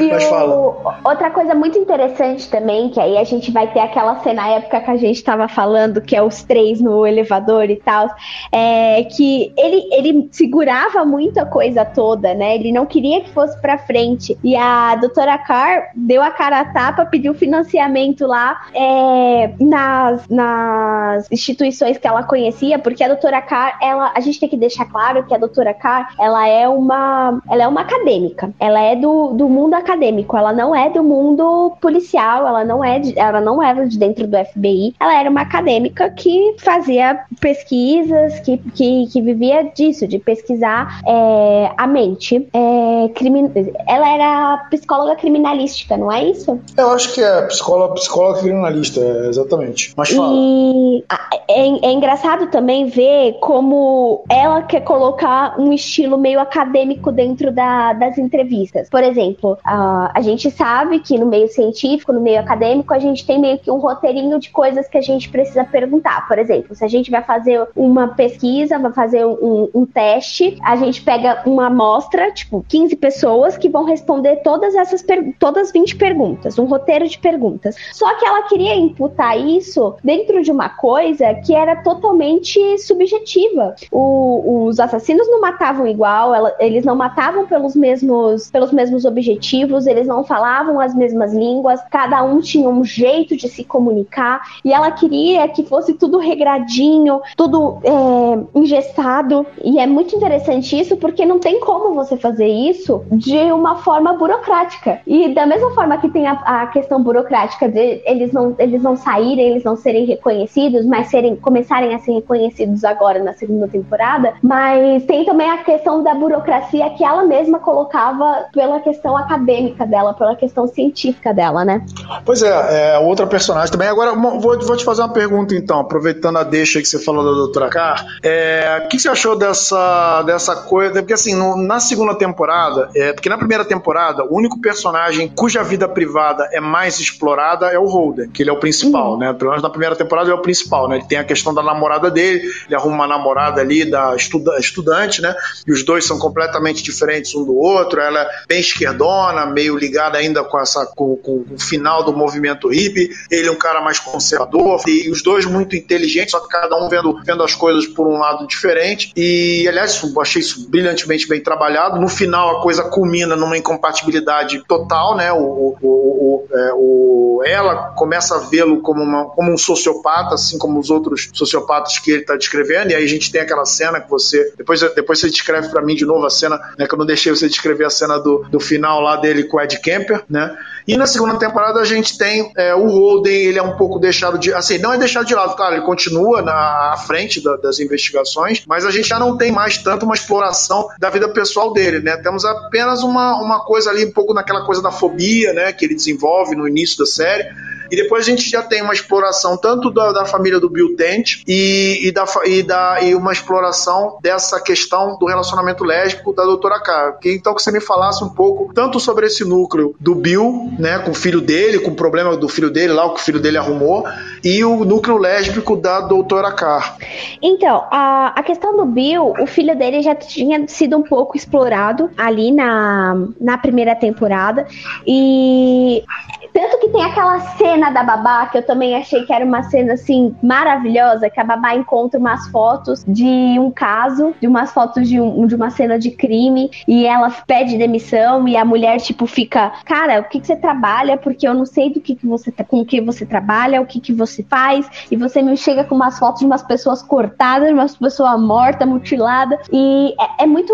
E Mas o... fala. Outra coisa muito interessante também, que aí a gente vai ter aquela cena época que a gente tava falando, que é os três no elevador e tal, é que ele, ele segurava muito a coisa toda, né? Ele não queria que fosse pra frente. E a doutora Carr deu a cara a tapa, pediu financiamento lá é, nas, nas instituições que ela conhecia, porque a doutora Carr, ela, a gente tem que deixar claro que a doutora Carr, ela é uma, ela é uma acadêmica. Ela é do, do mundo acadêmico, ela não é do mundo policial, ela não é de, ela não era de dentro do FBI. Ela era uma acadêmica que fazia pesquisas, que, que, que vivia disso, de pesquisar é, a mente. É, crimin... Ela era psicóloga criminalística, não é isso? Eu acho que é psicóloga, psicóloga criminalista, é, exatamente. Mas fala. E é, é engraçado também ver como ela quer colocar um estilo meio acadêmico dentro da, das entrevistas. Por exemplo, a, a gente sabe que no meio científico, no meio acadêmico, a gente tem meio que um roteirinho de coisas que a gente precisa perguntar. Por exemplo, se a gente vai fazer uma pesquisa, vai fazer um, um teste, a gente pega uma amostra, tipo, 15 pessoas que vão responder todas essas todas 20 perguntas, um roteiro de perguntas. Só que ela queria imputar isso dentro de uma coisa que era totalmente subjetiva. O, os assassinos não matavam igual, ela, eles não matavam pelos mesmos, pelos mesmos objetivos, eles não falavam as mesmas línguas, cada um tinha um jeito de se comunicar e ela queria que fosse tudo regradinho, tudo é, engessado. E é muito interessante isso porque não tem como você fazer isso de uma forma burocrática. E da mesma forma que tem a, a questão burocrática de eles não, eles não saírem, eles não serem reconhecidos, mas serem, começarem a ser reconhecidos agora na segunda temporada, mas tem também a questão da burocracia que ela mesma colocava pela questão acadêmica dela, pela questão científica dela, né? Pois é, é outra personagem também. Agora, vou, vou te fazer uma pergunta então, aproveitando a deixa que você falou da doutora Carr. É, o que você achou dessa, dessa coisa? Porque assim, no, na segunda temporada, é, porque na primeira temporada, o único personagem cuja vida privada é mais explorada é o Holden, que ele é o principal, uhum. né? Pelo menos na primeira temporada ele é o principal, né? Ele tem a questão da namorada dele, ele arruma uma namorada ali da estuda, estudante, né? E os dois são completamente diferentes um do outro. Ela é bem esquerdona, meio ligada ainda com essa com, com o final do movimento hippie. Ele é um cara mais conservador e os dois muito inteligentes, só que cada um vendo, vendo as coisas por um lado diferente. E aliás, achei isso brilhantemente bem trabalhado. No final a coisa culmina numa incompatibilidade total, né? O, o, o, é, o ela começa a vê-lo como, como um sociopata, assim como os outros sociopatas que ele está descrevendo. E aí a gente tem aquela cena que você depois, depois você descreve para mim de novo a cena, né? Que eu não deixei você descrever a cena do, do final lá dele com o Ed Kemper, né? E na segunda temporada a gente tem é, o Holden, ele é um pouco deixado de. Assim, não é deixado de lado, claro, ele continua na à frente da, das investigações, mas a gente já não tem mais tanto uma exploração da vida pessoal dele, né? Temos apenas uma, uma coisa ali, um pouco naquela coisa da fobia, né? Que ele desenvolve no início da série E depois a gente já tem uma exploração tanto da, da família do Bill Dent e, e, da, e, da, e uma exploração dessa questão do relacionamento lésbico da doutora K. Então que você me falasse um pouco tanto sobre esse núcleo do Bill, né, com o filho dele, com o problema do filho dele lá, o que o filho dele arrumou, e o núcleo lésbico da doutora K. Então, a, a questão do Bill, o filho dele já tinha sido um pouco explorado ali na, na primeira temporada. E tanto que tem aquela cena da babá que eu também achei que era uma cena assim maravilhosa, que a babá encontra umas fotos de um caso, de umas fotos de, um, de uma cena de crime e ela pede demissão e a mulher tipo fica, cara, o que, que você trabalha? Porque eu não sei do que, que você com o que você trabalha, o que, que você faz e você me chega com umas fotos de umas pessoas cortadas, de umas pessoas mortas, mutiladas e é, é, muito,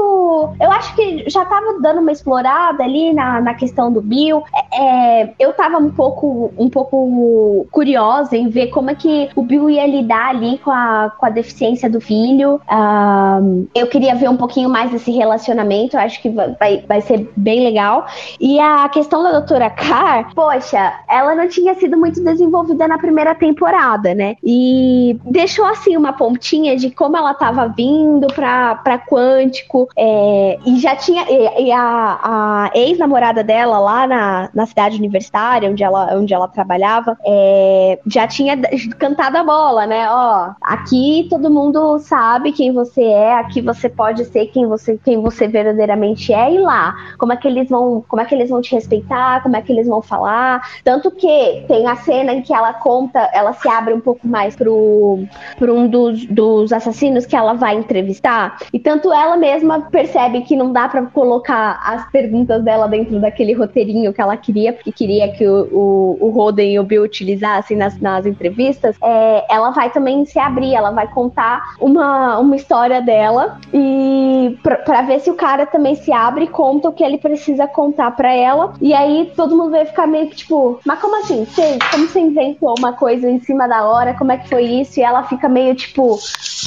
eu acho que já tava dando uma explorada ali na, na questão do Bill. É, é eu tava tava um pouco, um pouco curiosa em ver como é que o Bill ia lidar ali com a, com a deficiência do filho. Um, eu queria ver um pouquinho mais desse relacionamento, acho que vai, vai ser bem legal. E a questão da doutora Carr, poxa, ela não tinha sido muito desenvolvida na primeira temporada, né? E deixou assim uma pontinha de como ela tava vindo pra, pra Quântico. É, e já tinha. E, e a, a ex-namorada dela lá na, na cidade universitária área onde ela, onde ela trabalhava, é, já tinha cantado a bola, né? Ó, aqui todo mundo sabe quem você é, aqui você pode ser quem você, quem você verdadeiramente é e lá, como é que eles vão, como é que eles vão te respeitar, como é que eles vão falar, tanto que tem a cena em que ela conta, ela se abre um pouco mais pro, pro um dos, dos assassinos que ela vai entrevistar, e tanto ela mesma percebe que não dá para colocar as perguntas dela dentro daquele roteirinho que ela queria, porque queria que o, o, Roden e o Bill utilizassem nas, nas entrevistas, é, ela vai também se abrir, ela vai contar uma, uma história dela e para ver se o cara também se abre e conta o que ele precisa contar para ela. E aí todo mundo vai ficar meio que tipo, mas como assim? Você, como você inventou uma coisa em cima da hora? Como é que foi isso? E ela fica meio tipo,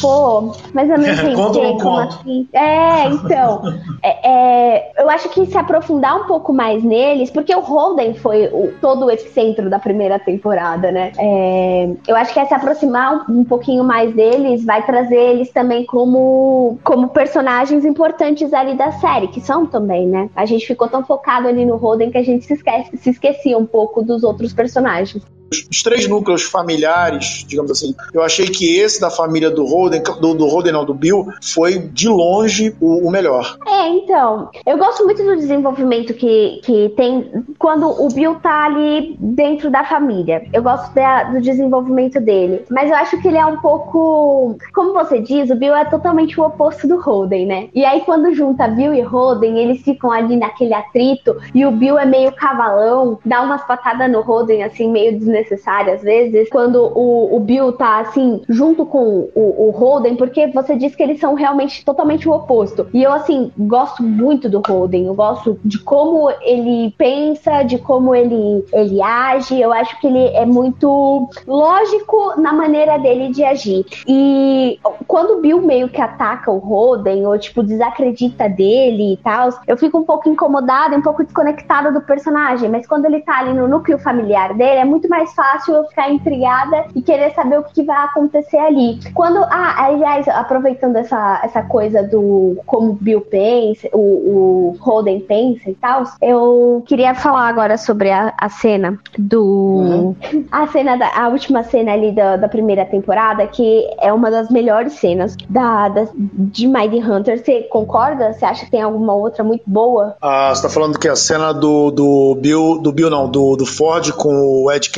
pô, mas eu não [LAUGHS] entendi. como assim? É, então. É, é, eu acho que se aprofundar um pouco mais neles, porque o Holden foi o, todo esse centro da primeira temporada, né? É, eu acho que é se aproximar um, pouquinho mais deles vai trazer eles também como, como personagens importantes ali da série, que são também, né? A gente ficou tão focado ali no Holden que a gente se, esquece, se esquecia um pouco dos outros personagens os três núcleos familiares, digamos assim, eu achei que esse da família do Holden, do, do Holden não, do Bill, foi de longe o, o, melhor. É, então, eu gosto muito do desenvolvimento que, que tem quando o Bill tá ali dentro da família. Eu gosto da, do desenvolvimento dele, mas eu acho que ele é um pouco, como você diz, o Bill é totalmente o oposto do Holden, né? E aí quando junta Bill e Holden, eles ficam ali naquele atrito e o Bill é meio cavalão, dá umas patadas no Holden assim, meio desnecessário desnecessária às vezes, quando o, o Bill tá assim, junto com o, o Holden, porque você diz que eles são realmente totalmente o oposto. E eu, assim, gosto muito do Holden, eu gosto de como ele pensa, de como ele, ele age, eu acho que ele é muito lógico na maneira dele de agir. E quando o Bill meio que ataca o Holden, ou tipo, desacredita dele e tal, eu fico um pouco incomodada, um pouco desconectada do personagem, mas quando ele tá ali no núcleo familiar dele, é muito mais fácil eu ficar intrigada e querer saber o que vai acontecer ali. Quando, ah, aliás, aproveitando essa, essa coisa do como Bill pensa, o, o Holden pensa e tal, eu queria falar agora sobre a, a cena do. Uhum. A cena da a última cena ali da, da primeira temporada, que é uma das melhores cenas da, da, de Mighty Hunter. Você concorda? Você acha que tem alguma outra muito boa? Ah, você tá falando que a cena do, do Bill, do Bill não, do, do Ford com o Ed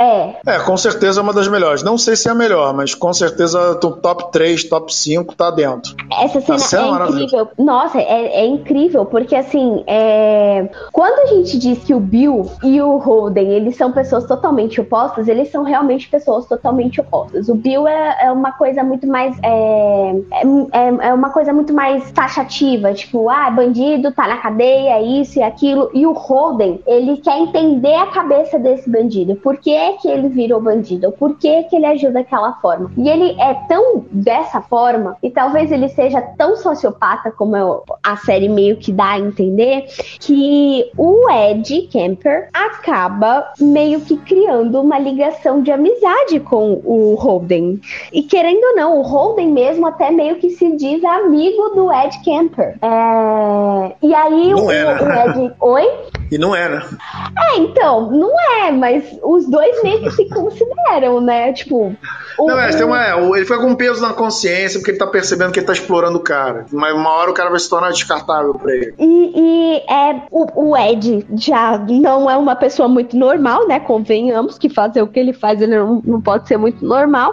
É. É, com certeza é uma das melhores. Não sei se é a melhor, mas com certeza o top 3, top 5 tá dentro. Essa cena, cena é incrível. Nossa, é, é, incrível, porque assim, é... quando a gente diz que o Bill e o Holden, eles são pessoas totalmente opostas, eles são realmente pessoas totalmente opostas. O Bill é, é uma coisa muito mais. É, é, é, uma coisa muito mais taxativa, tipo, ah, bandido, tá na cadeia, isso e aquilo. E o Holden, ele quer entender a cabeça desse bandido. Por que, que ele virou bandido, por que, que ele agiu daquela forma. E ele é tão dessa forma, e talvez ele seja tão sociopata como eu, a série meio que dá a entender, que o Ed Kemper acaba meio que criando uma ligação de amizade com o Holden. E querendo ou não, o Holden mesmo até meio que se diz amigo do Ed Kemper. É... E aí o, é, o Ed. Oi? E não é, né? É, então, não é, mas os dois meio que se consideram, né? Tipo. O, não, é, tem uma, é, ele foi com peso na consciência porque ele tá percebendo que ele tá explorando o cara. Mas uma hora o cara vai se tornar descartável pra ele. E, e é, o, o, Ed já não é uma pessoa muito normal, né? Convenhamos que fazer o que ele faz ele não, não pode ser muito normal.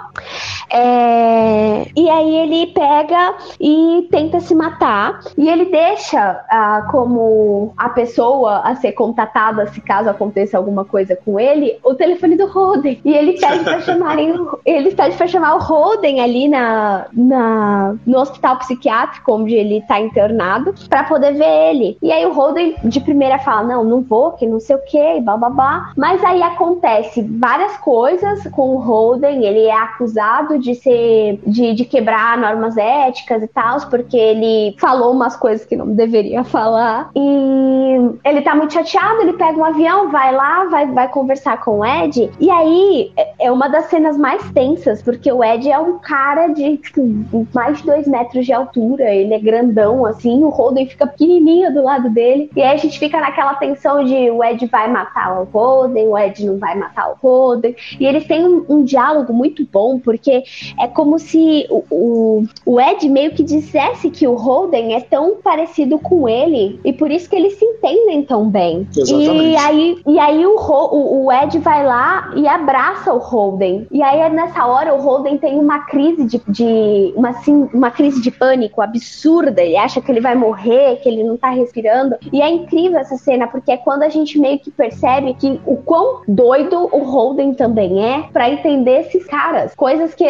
É, e aí ele pega e tenta se matar. E ele deixa ah, como a pessoa a ser contatada se caso aconteça alguma coisa com ele, o telefone do Holden. E ele pede pra [LAUGHS] chamarem ele pede pra chamar o Holden ali na, na, no hospital psiquiátrico, onde ele tá internado, para poder ver ele. E aí o Holden de primeira fala: Não, não vou, que não sei o que, babá. Mas aí acontece várias coisas com o Holden, ele é acusado de ser. de, de quebrar normas éticas e tal, porque ele falou umas coisas que não deveria falar. E ele tá muito chateado, ele pega um avião, vai lá, vai, vai conversar com o Ed. E aí é, é uma das cenas mais tensas, porque o Ed é um cara de tipo, mais de dois metros de altura, ele é grandão, assim, o Holden fica pequenininho do lado dele. E aí a gente fica naquela tensão de o Ed vai matar o Holden, o Ed não vai matar o Holden. E eles têm um, um diálogo muito bom, porque é como se o, o, o Ed meio que dissesse que o Holden é tão parecido com ele, e por isso que eles se entendem tão bem. Exatamente. E aí, e aí o, o, o Ed vai lá e abraça o Holden. E aí nessa hora o Holden tem uma crise de, de uma, assim, uma crise de pânico absurda. Ele acha que ele vai morrer, que ele não tá respirando. E é incrível essa cena, porque é quando a gente meio que percebe que o quão doido o Holden também é para entender esses caras. Coisas que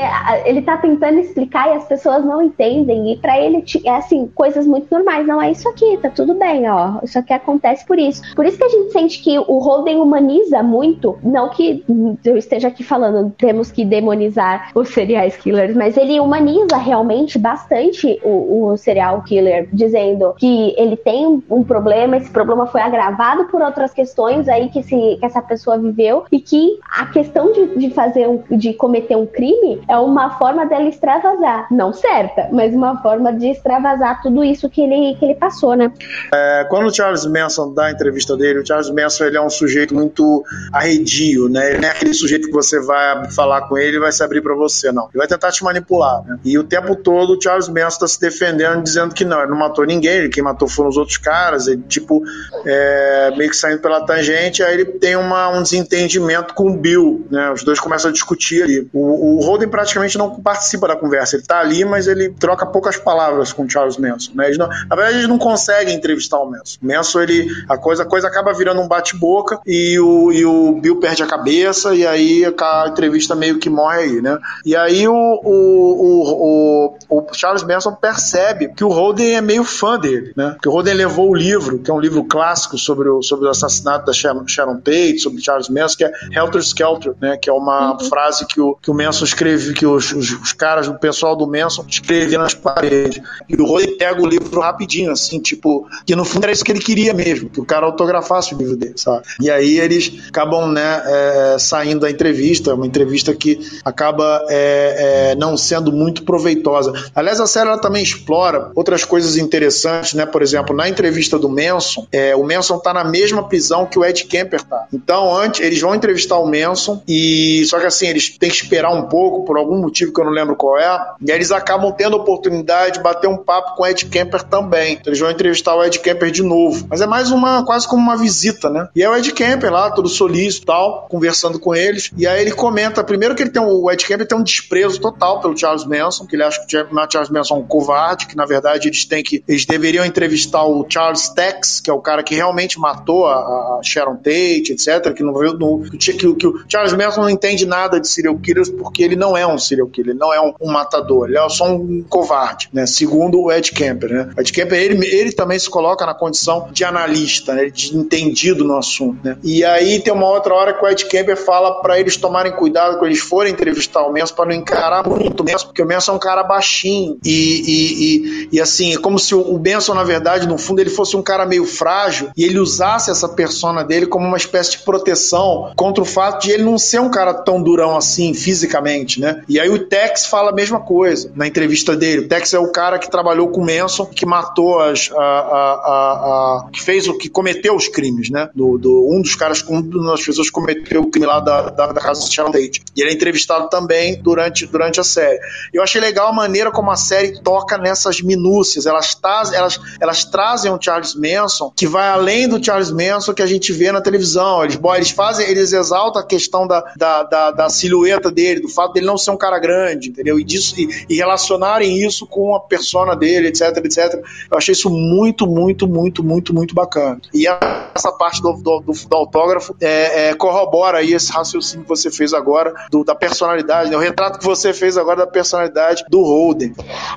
ele tá tentando explicar e as pessoas não entendem. E para ele é assim, coisas muito normais. Não é isso aqui, tá tudo bem, ó. Isso aqui acontece por isso. Por isso que a gente sente que o Holden humaniza muito. Não que eu esteja aqui falando, temos que demonizar os serial killers, mas ele humaniza realmente bastante o, o serial killer, dizendo que ele tem um problema, esse problema foi agravado por outras questões aí que, que essa pessoa viveu e que a questão de, de fazer um, de cometer um crime é uma forma dela extravasar, não certa, mas uma forma de extravasar tudo isso que ele, que ele passou, né? É, quando o Charles Manson dá a entrevista dele, o Charles Manson ele é um sujeito muito arredio, né? Ele não é aquele sujeito que você vai falar com ele e vai se abrir para você, não. Ele vai tentar te manipular, né? E o tempo todo o Charles Manson está se defendendo, dizendo que não, ele não matou ninguém, quem matou foram os outros caras, ele, tipo, é, meio que saindo pela tangente, aí ele tem uma, um desentendimento com o Bill, né? Os dois começam a discutir ali. O, o Holden praticamente não participa da conversa, ele tá ali, mas ele troca poucas palavras com o Charles Manson, né? Não, na verdade, eles não conseguem entrevistar o Manson. O Manson, ele, a coisa, a coisa acaba virando um bate-boca e o, e o Bill perde a cabeça e aí a entrevista meio que morre aí, né? E aí o, o, o, o Charles Manson percebe que o Holden é meio fã dele, né? Que o Holden levou o livro, que é um livro clássico sobre o, sobre o assassinato da Sharon, Tate, sobre Charles Manson, que é Helter Skelter, né? Que é uma uhum. frase que o, que o Manson escreve, que os, os, os caras, o pessoal do Manson escreviam nas paredes. E o Holden pega o livro rapidinho, assim, tipo, que no fundo era isso que ele queria mesmo, que o cara autografasse o livro dele, sabe? E aí eles acabam, né, é, saindo da entrevista, uma entrevista que acaba é, é, não sendo muito proveitosa. Aliás, a série ela também explora outras coisas interessantes, né? Por exemplo, na entrevista do Manson, é, o Manson tá na mesma prisão que o Ed Kemper tá. Então, antes, eles vão entrevistar o Manson e só que assim, eles têm que esperar um pouco por algum motivo que eu não lembro qual é. E aí eles acabam tendo a oportunidade de bater um papo com o Ed Kemper também. Então, eles vão entrevistar o Ed Kemper de novo. Mas é mais uma, quase como uma visita, né? E é o Ed Kemper lá, todo solícito e tal, conversando com eles. E aí ele comenta, primeiro que ele tem um, o Ed Kemper tem um desprezo total pelo Charles Manson, que ele acha que o Charles Manson é um covarde, que na verdade eles têm que, eles deveriam entrevistar o Charles Tex, que é o cara que realmente matou a, a Sharon Tate, etc., que não, no, que, que, que o Charles Manson não entende nada de serial killers porque ele não é é um serial killer, ele não é um, um matador, ele é só um covarde, né? Segundo o Ed Kemper, né? O Ed Kemper, ele, ele também se coloca na condição de analista, né? De entendido no assunto, né? E aí tem uma outra hora que o Ed Kemper fala para eles tomarem cuidado quando eles forem entrevistar o Manson para não encarar muito o Manson, porque o Manson é um cara baixinho e, e, e, e assim, é como se o Benson, na verdade, no fundo, ele fosse um cara meio frágil e ele usasse essa persona dele como uma espécie de proteção contra o fato de ele não ser um cara tão durão assim, fisicamente, né? E aí o Tex fala a mesma coisa na entrevista dele. O Tex é o cara que trabalhou com o Manson, que matou as. A, a, a, que fez o que cometeu os crimes, né? Do, do, um dos caras, um das pessoas cometeu o crime lá da, da, da casa de Sharon Tate. E ele é entrevistado também durante, durante a série. Eu achei legal a maneira como a série toca nessas minúcias. Elas, traz, elas, elas trazem um Charles Manson que vai além do Charles Manson que a gente vê na televisão. Eles, eles fazem, eles exaltam a questão da, da, da, da silhueta dele, do fato dele não ser um cara grande, entendeu? E, disso, e, e relacionarem isso com a persona dele, etc, etc. Eu achei isso muito, muito, muito, muito, muito bacana. E essa parte do, do, do, do autógrafo é, é, corrobora aí esse raciocínio que você fez agora do, da personalidade, né? o retrato que você fez agora da personalidade do Holden.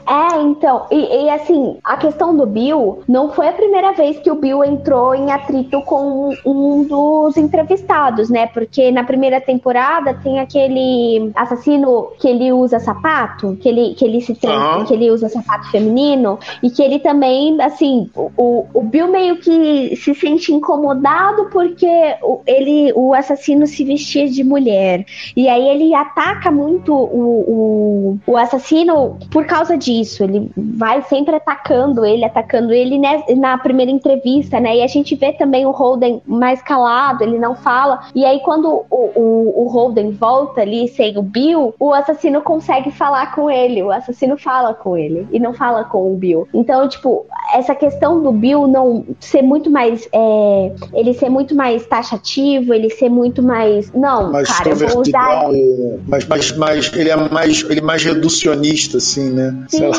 É, então, e, e, assim, a questão do Bill não foi a primeira vez que o Bill entrou em atrito com um dos entrevistados, né? Porque na primeira temporada tem aquele assassino que ele usa sapato, que ele, que ele se trans, uhum. que ele usa sapato feminino, e que ele também, assim, o, o Bill meio que se sente incomodado porque ele, o assassino se vestia de mulher. E aí ele ataca muito o, o, o assassino por causa disso. Ele vai sempre atacando ele, atacando ele né, na primeira entrevista, né? E a gente vê também o Holden mais calado, ele não fala. E aí, quando o, o, o Holden volta ali sem o Bill, o assassino consegue falar com ele. O assassino fala com ele e não fala com o Bill. Então, tipo, essa questão do Bill não ser muito mais. É, ele ser muito mais taxativo, ele ser muito mais. Não, mais cara, eu vou usar. Mas, mas, mas ele é mais, ele é mais reducionista, assim, né? Sim.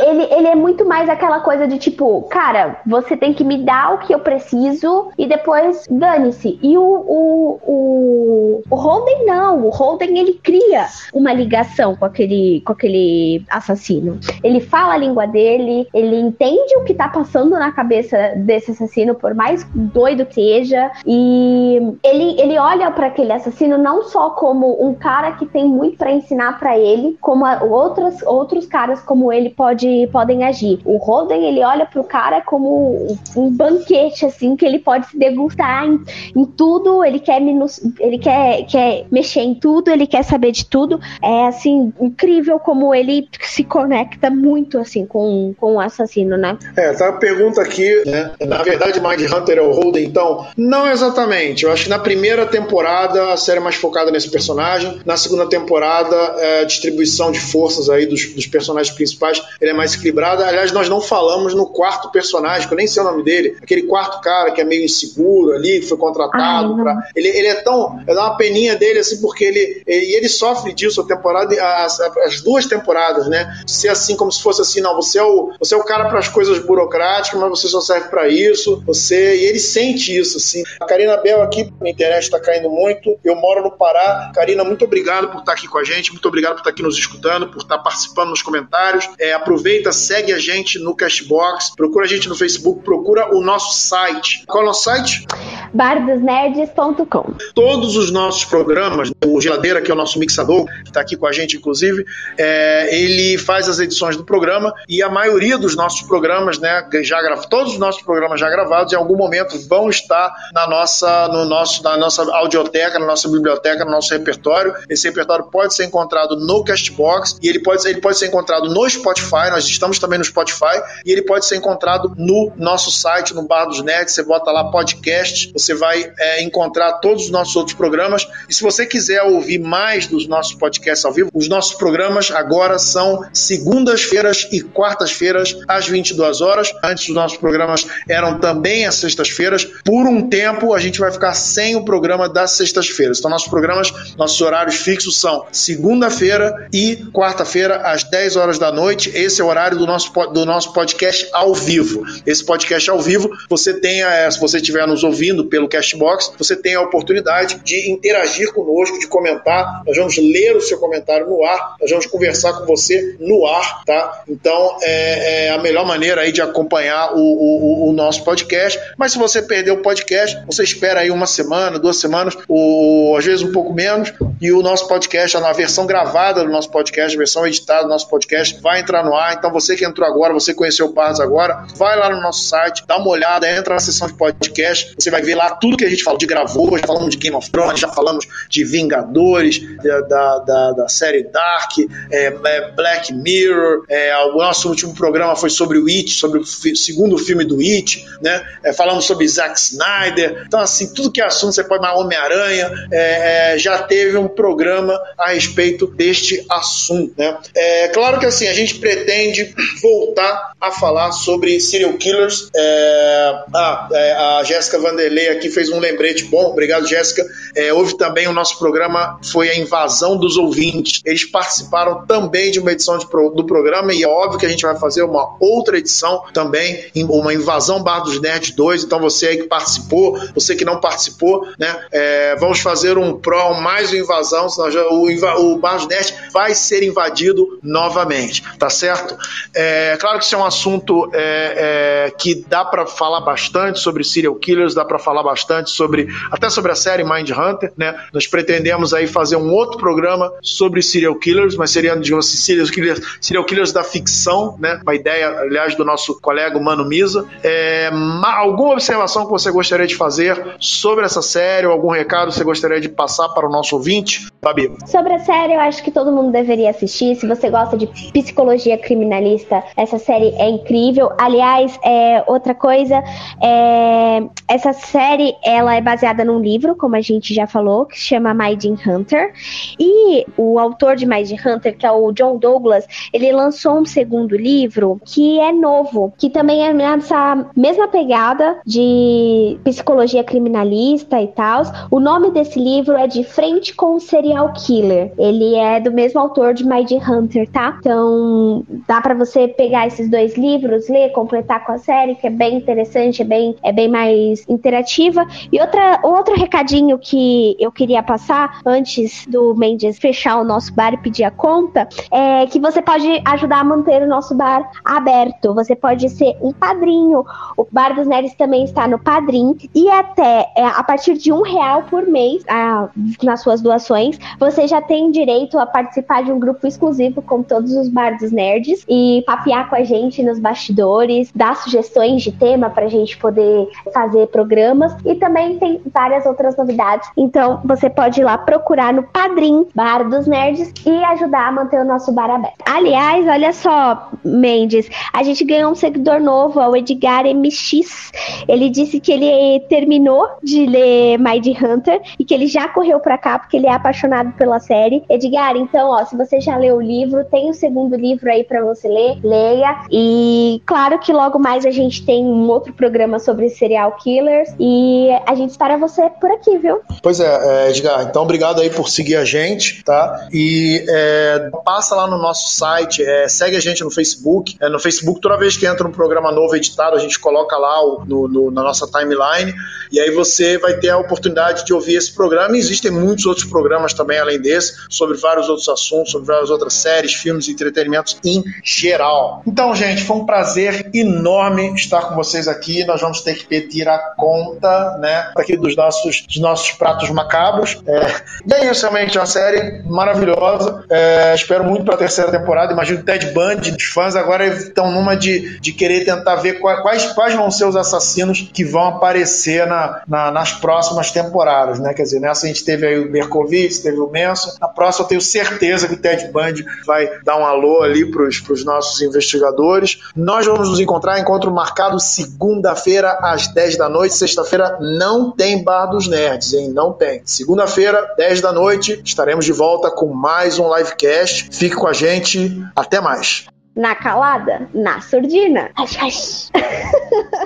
Ele, ele é muito mais aquela coisa de tipo, cara, você tem que me dar o que eu preciso e depois dane-se. E o, o, o, o Holden não. O Holden ele cria uma ligação com aquele, com aquele assassino. Ele fala a língua dele, ele entende o que tá passando na cabeça desse assassino, por mais doido que seja. E ele, ele olha para aquele assassino não só como um cara que tem muito para ensinar para ele, como a, outros, outros caras como ele pode, podem agir. O Holden, ele olha pro cara como um banquete, assim, que ele pode se degustar em, em tudo, ele quer, minus, ele quer, quer mexer em tudo, ele quer saber de tudo. É, assim, incrível como ele se conecta muito, assim, com, com o assassino, né? É, tá a pergunta aqui, né? Na verdade, Mind Hunter é o Holden, então? Não exatamente. Eu acho que na primeira temporada a série é mais focada nesse personagem. Na segunda temporada, é, a distribuição de forças aí dos, dos personagens principais ele é mais equilibrada. Aliás, nós não falamos no quarto personagem, que eu nem sei o nome dele, aquele quarto cara que é meio inseguro ali, que foi contratado. Ai, pra... ele, ele é tão. É uma peninha dele, assim, porque ele. E ele sofre disso a temporada, as, as duas temporadas, né? Ser assim, como se fosse assim, não, você é o, você é o cara para as coisas burocráticas, mas você só serve para isso. Você. E ele sente isso, assim. A Karina Bel aqui, minha internet está caindo muito. Eu moro no Pará. Karina, muito obrigado por estar aqui com a gente, muito obrigado por estar aqui nos escutando, por estar participando nos comentários. É, aproveita, segue a gente no Cashbox, procura a gente no Facebook, procura o nosso site. Qual é o nosso site? bardosnerds.com. Todos os nossos programas, o Geladeira, que é o nosso mixador, que está aqui com a gente, inclusive, é, ele faz as edições do programa e a maioria dos nossos programas, né, já todos os nossos programas já gravados, em algum momento vão estar na nossa, no nosso, na nossa audioteca, na nossa biblioteca, no nosso repertório. Esse repertório pode ser encontrado no Castbox e ele pode, ele pode ser encontrado no Spotify, nós estamos também no Spotify, e ele pode ser encontrado no nosso site, no Bar dos Nerds, você bota lá podcast, você vai é, encontrar todos os nossos outros programas. E se você quiser ouvir mais dos nossos podcasts ao vivo, os nossos programas agora são segundas-feiras e quartas-feiras às 22 horas. Antes os nossos programas eram também às sextas-feiras. Por um tempo a gente vai ficar sem o programa das sextas-feiras. Então nossos programas, nossos horários fixos são segunda-feira e quarta-feira às 10 horas da noite. Esse é o horário do nosso, do nosso podcast ao vivo. Esse podcast ao vivo, você tem, é, se você estiver nos ouvindo pelo Castbox, você tem a oportunidade de interagir conosco, de comentar. Nós vamos ler o seu comentário no ar, nós vamos conversar com você no ar, tá? Então é, é a melhor maneira aí de acompanhar o, o, o, nosso podcast. Mas se você perdeu o podcast, você espera aí uma semana, duas semanas, ou às vezes um pouco menos, e o nosso podcast, a versão gravada do nosso podcast, a versão editada do nosso podcast, vai entrar no ar. Então você que entrou agora, você conheceu o Barros agora, vai lá no nosso site, dá uma olhada, entra na seção de podcast, você vai ver lá tudo que a gente falou de gravou, já falamos de Game of Thrones, já falamos de Vingadores, da, da, da, série Dark, é, Black Mirror, é, o nosso último programa foi sobre o It, sobre o segundo filme do It, né? É, falamos sobre Zack Snyder. Então, assim, tudo que é assunto, você pode mais Homem-Aranha, é, é, já teve um programa a respeito deste assunto, né? É claro que assim, a gente pretende voltar a falar sobre serial killers. É, ah, é, a Jéssica Vanderlei aqui fez um lembrete bom, obrigado, Jéssica. É, houve também o nosso programa, foi a invasão dos ouvintes. Eles participaram também de uma edição de, do programa e é óbvio que a gente vai fazer uma outra edição também, uma invasão Bar dos Nerds 2. Então você aí que participou, você que não participou, né? É, vamos fazer um pró, mais uma invasão, o, o Bar dos Nerds vai ser invadido novamente, tá certo? É claro que isso é um assunto é, é, que dá para falar bastante sobre serial killers, dá para falar bastante sobre até sobre a série Mind Hunter, né? Nós pretendemos aí fazer um outro programa sobre serial killers, mas seria digamos assim, serial killers, serial killers da ficção, né? Uma ideia, aliás, do nosso colega Mano Misa. É, alguma observação que você gostaria de fazer sobre essa série ou algum recado você gostaria de passar para o nosso ouvinte? Fabi. Sobre a série, eu acho que todo mundo deveria assistir. Se você gosta de psicologia criminalista, essa série é incrível. Aliás, é, outra coisa, é, essa série ela é baseada num livro, como a gente já falou, que se chama Maiden Hunter. E o autor de Maiden Hunter, que é o John Douglas, ele lançou um segundo livro que é novo, que também é nessa mesma pegada de psicologia criminalista e tal. O nome desse livro é De Frente com o Serial Killer. Ele é do mesmo autor de Mind Hunter, tá? Então dá para você pegar esses dois livros, ler, completar com a série, que é bem interessante, é bem, é bem mais interativa. E outra, outro recadinho que eu queria passar antes do Mendes fechar o nosso bar e pedir a conta é que você pode ajudar a manter o nosso bar aberto. Você pode ser um padrinho. O Bar dos Nerds também está no Padrim. E até é, a partir de um real por mês a, nas suas doações, você já tem direito a participar de um grupo exclusivo com todos os Bar dos Nerds e papear com a gente nos bastidores, dar sugestões de tema para a gente poder fazer programas. E também tem várias outras novidades. Então você pode ir lá procurar no Padrim Bar dos Nerds e ajudar a manter o nosso bar aberto. Aliás, olha só, Mendes, a gente ganhou um seguidor novo, o Edgar MX. Ele disse que ele terminou de ler Mind Hunter e que ele já correu para cá porque ele é apaixonado pela série. Edgar, então, ó, se você já leu o livro, tem o segundo livro aí para você ler, leia. E claro que logo mais a gente tem um outro programa sobre serial killers e a gente espera você por aqui, viu? Pois é, é Edgar, então obrigado aí por seguir a gente, tá? E é, passa lá no nosso site, é, segue a gente no Facebook. É, no Facebook, toda vez que entra um programa novo editado, a gente coloca lá o, no, no, na nossa timeline e aí você vai ter a oportunidade de ouvir esse programa. E existem muitos outros programas também, além desse, sobre vários outros assuntos, sobre várias outras séries, filmes e entretenimentos em geral. Então, gente, foi um prazer enorme estar com vocês aqui. Nós vamos ter que pedir a conta, né, aqui dos nossos, dos nossos pratos macabros. É, e é isso, realmente, uma série maravilhosa. É, espero muito para a terceira temporada. Imagino o Ted Bundy, os fãs agora estão numa de, de querer tentar ver quais, quais vão ser os assassinos que vão aparecer na, na, nas próximas temporadas, né? Quer dizer, nessa a gente teve aí o Berkovitz, teve o Manson. Na próxima eu tenho certeza que o Ted Bundy vai dar um alô ali para os nossos investigadores. Nós vamos nos encontrar, encontro marcado segunda-feira às 10 da noite. Sexta-feira não tem Bar dos Nerds, hein? Não tem. Segunda-feira, 10 da noite, estaremos de volta com mais um livecast. Fique com a gente. Até mais. Na calada, na surdina. É que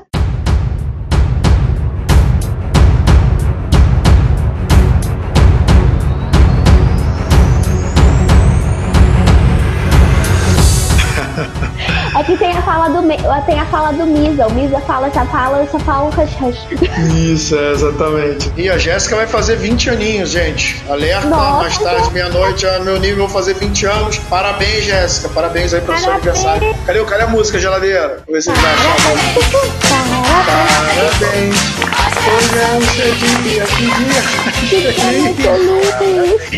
[LAUGHS] fala do, tem a fala do Misa. O Misa fala essa fala, eu só falo hush hush. Isso, é, exatamente. E a Jéssica vai fazer 20 aninhos, gente. Alerta, Nossa, mais tarde, meia-noite, meu nível, vou fazer 20 anos. Parabéns, Jéssica. Parabéns aí pelo seu aniversário. Cadê, cadê a música, geladeira? Vamos ver se ele vai achar. Parabéns. Hoje é o seu dia, que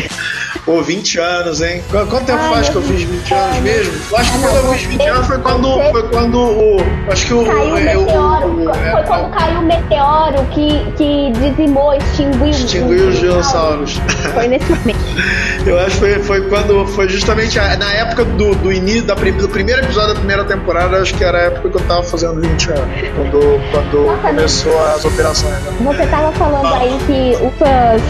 dia. Pô, 20 anos, hein? Qu- Quanto tempo Ai, faz que eu fiz 20 anos mesmo? Eu acho que Ah, quando não, eu fiz 20 você- anos foi quando, foi quando o. Acho que o. Caiu o é, o- meteoro. é, Foi quando caiu o meteoro que, que dizimou, extinguiu. Extinguiu os dinossauros. Foi nesse momento. [LAUGHS] Eu acho que foi, foi quando. Foi justamente a- na época do, do início da, do primeiro episódio da primeira temporada, acho que era a época que eu tava fazendo 20 anos. Quando, quando Nossa, começou as operações. Né? Você tava falando aí que os fãs,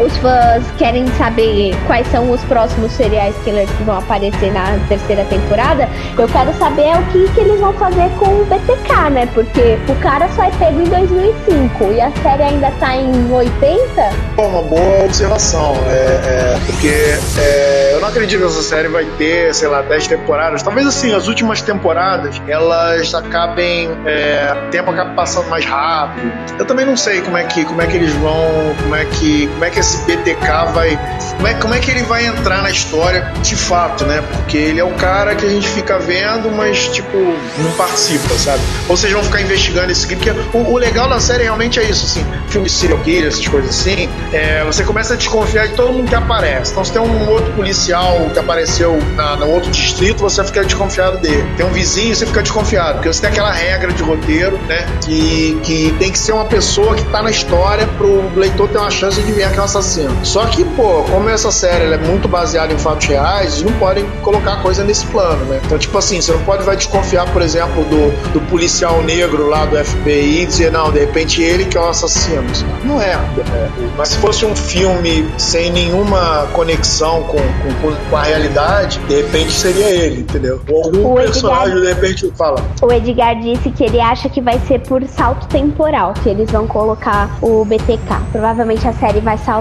os fãs querem saber quais são os próximos serial killers que vão aparecer na terceira temporada. Eu quero saber o que, que eles vão fazer com o BTK, né? Porque o cara só é pego em 2005 e a série ainda tá em 80. Pô, uma boa observação. É, é, porque é, eu não acredito que essa série vai ter, sei lá, 10 temporadas. Talvez assim, as últimas temporadas elas acabem. É, o tempo acaba passando mais rápido. Eu também não sei como é que, como é que eles vão. Como é que, como é que esse BTK vai. Como é, como é que ele vai entrar na história de fato, né? Porque ele é o cara que a gente fica vendo, mas, tipo, não participa, sabe? Ou vocês vão ficar investigando esse crime. Porque o, o legal da série realmente é isso, assim. Filme de serial killer, essas coisas assim. é, você começa a desconfiar de todo mundo que aparece. Então, se tem um outro policial que apareceu na, no outro distrito, você fica desconfiado dele. Tem um vizinho, você fica desconfiado. Porque você tem aquela regra de roteiro, né? Que, que tem que ser uma pessoa que tá na história pro leitor ter uma chance de ver que um assassino. Só que, pô, como essa série ela é muito baseada em fatos reais, eles não podem colocar coisa nesse plano, né? Então, tipo assim, você não pode vai desconfiar, por exemplo, do, do policial negro lá do FBI e dizer, não, de repente ele que é o assassino. Não é. é. Mas se fosse um filme sem nenhuma conexão com, com, com a realidade, de repente seria ele, entendeu? Ou algum O Edgar- personagem, de repente, fala. O Edgar disse que ele acha que vai ser por salto temporal que eles vão colocar o BTK. Provavelmente a série vai saltar.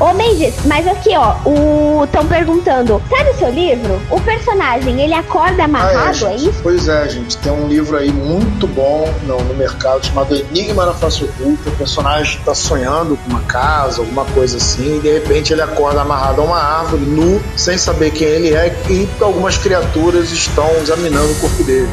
Ô Mendes, mas aqui ó, o estão perguntando, sabe o seu livro? O personagem, ele acorda amarrado, Ah, é, é, isso? Pois é, gente. Tem um livro aí muito bom no, no mercado chamado Enigma na Face Oculta. O personagem está sonhando com uma casa, alguma coisa assim, e de repente ele acorda amarrado a uma árvore, nu, sem saber quem ele é, e algumas criaturas estão examinando o corpo dele.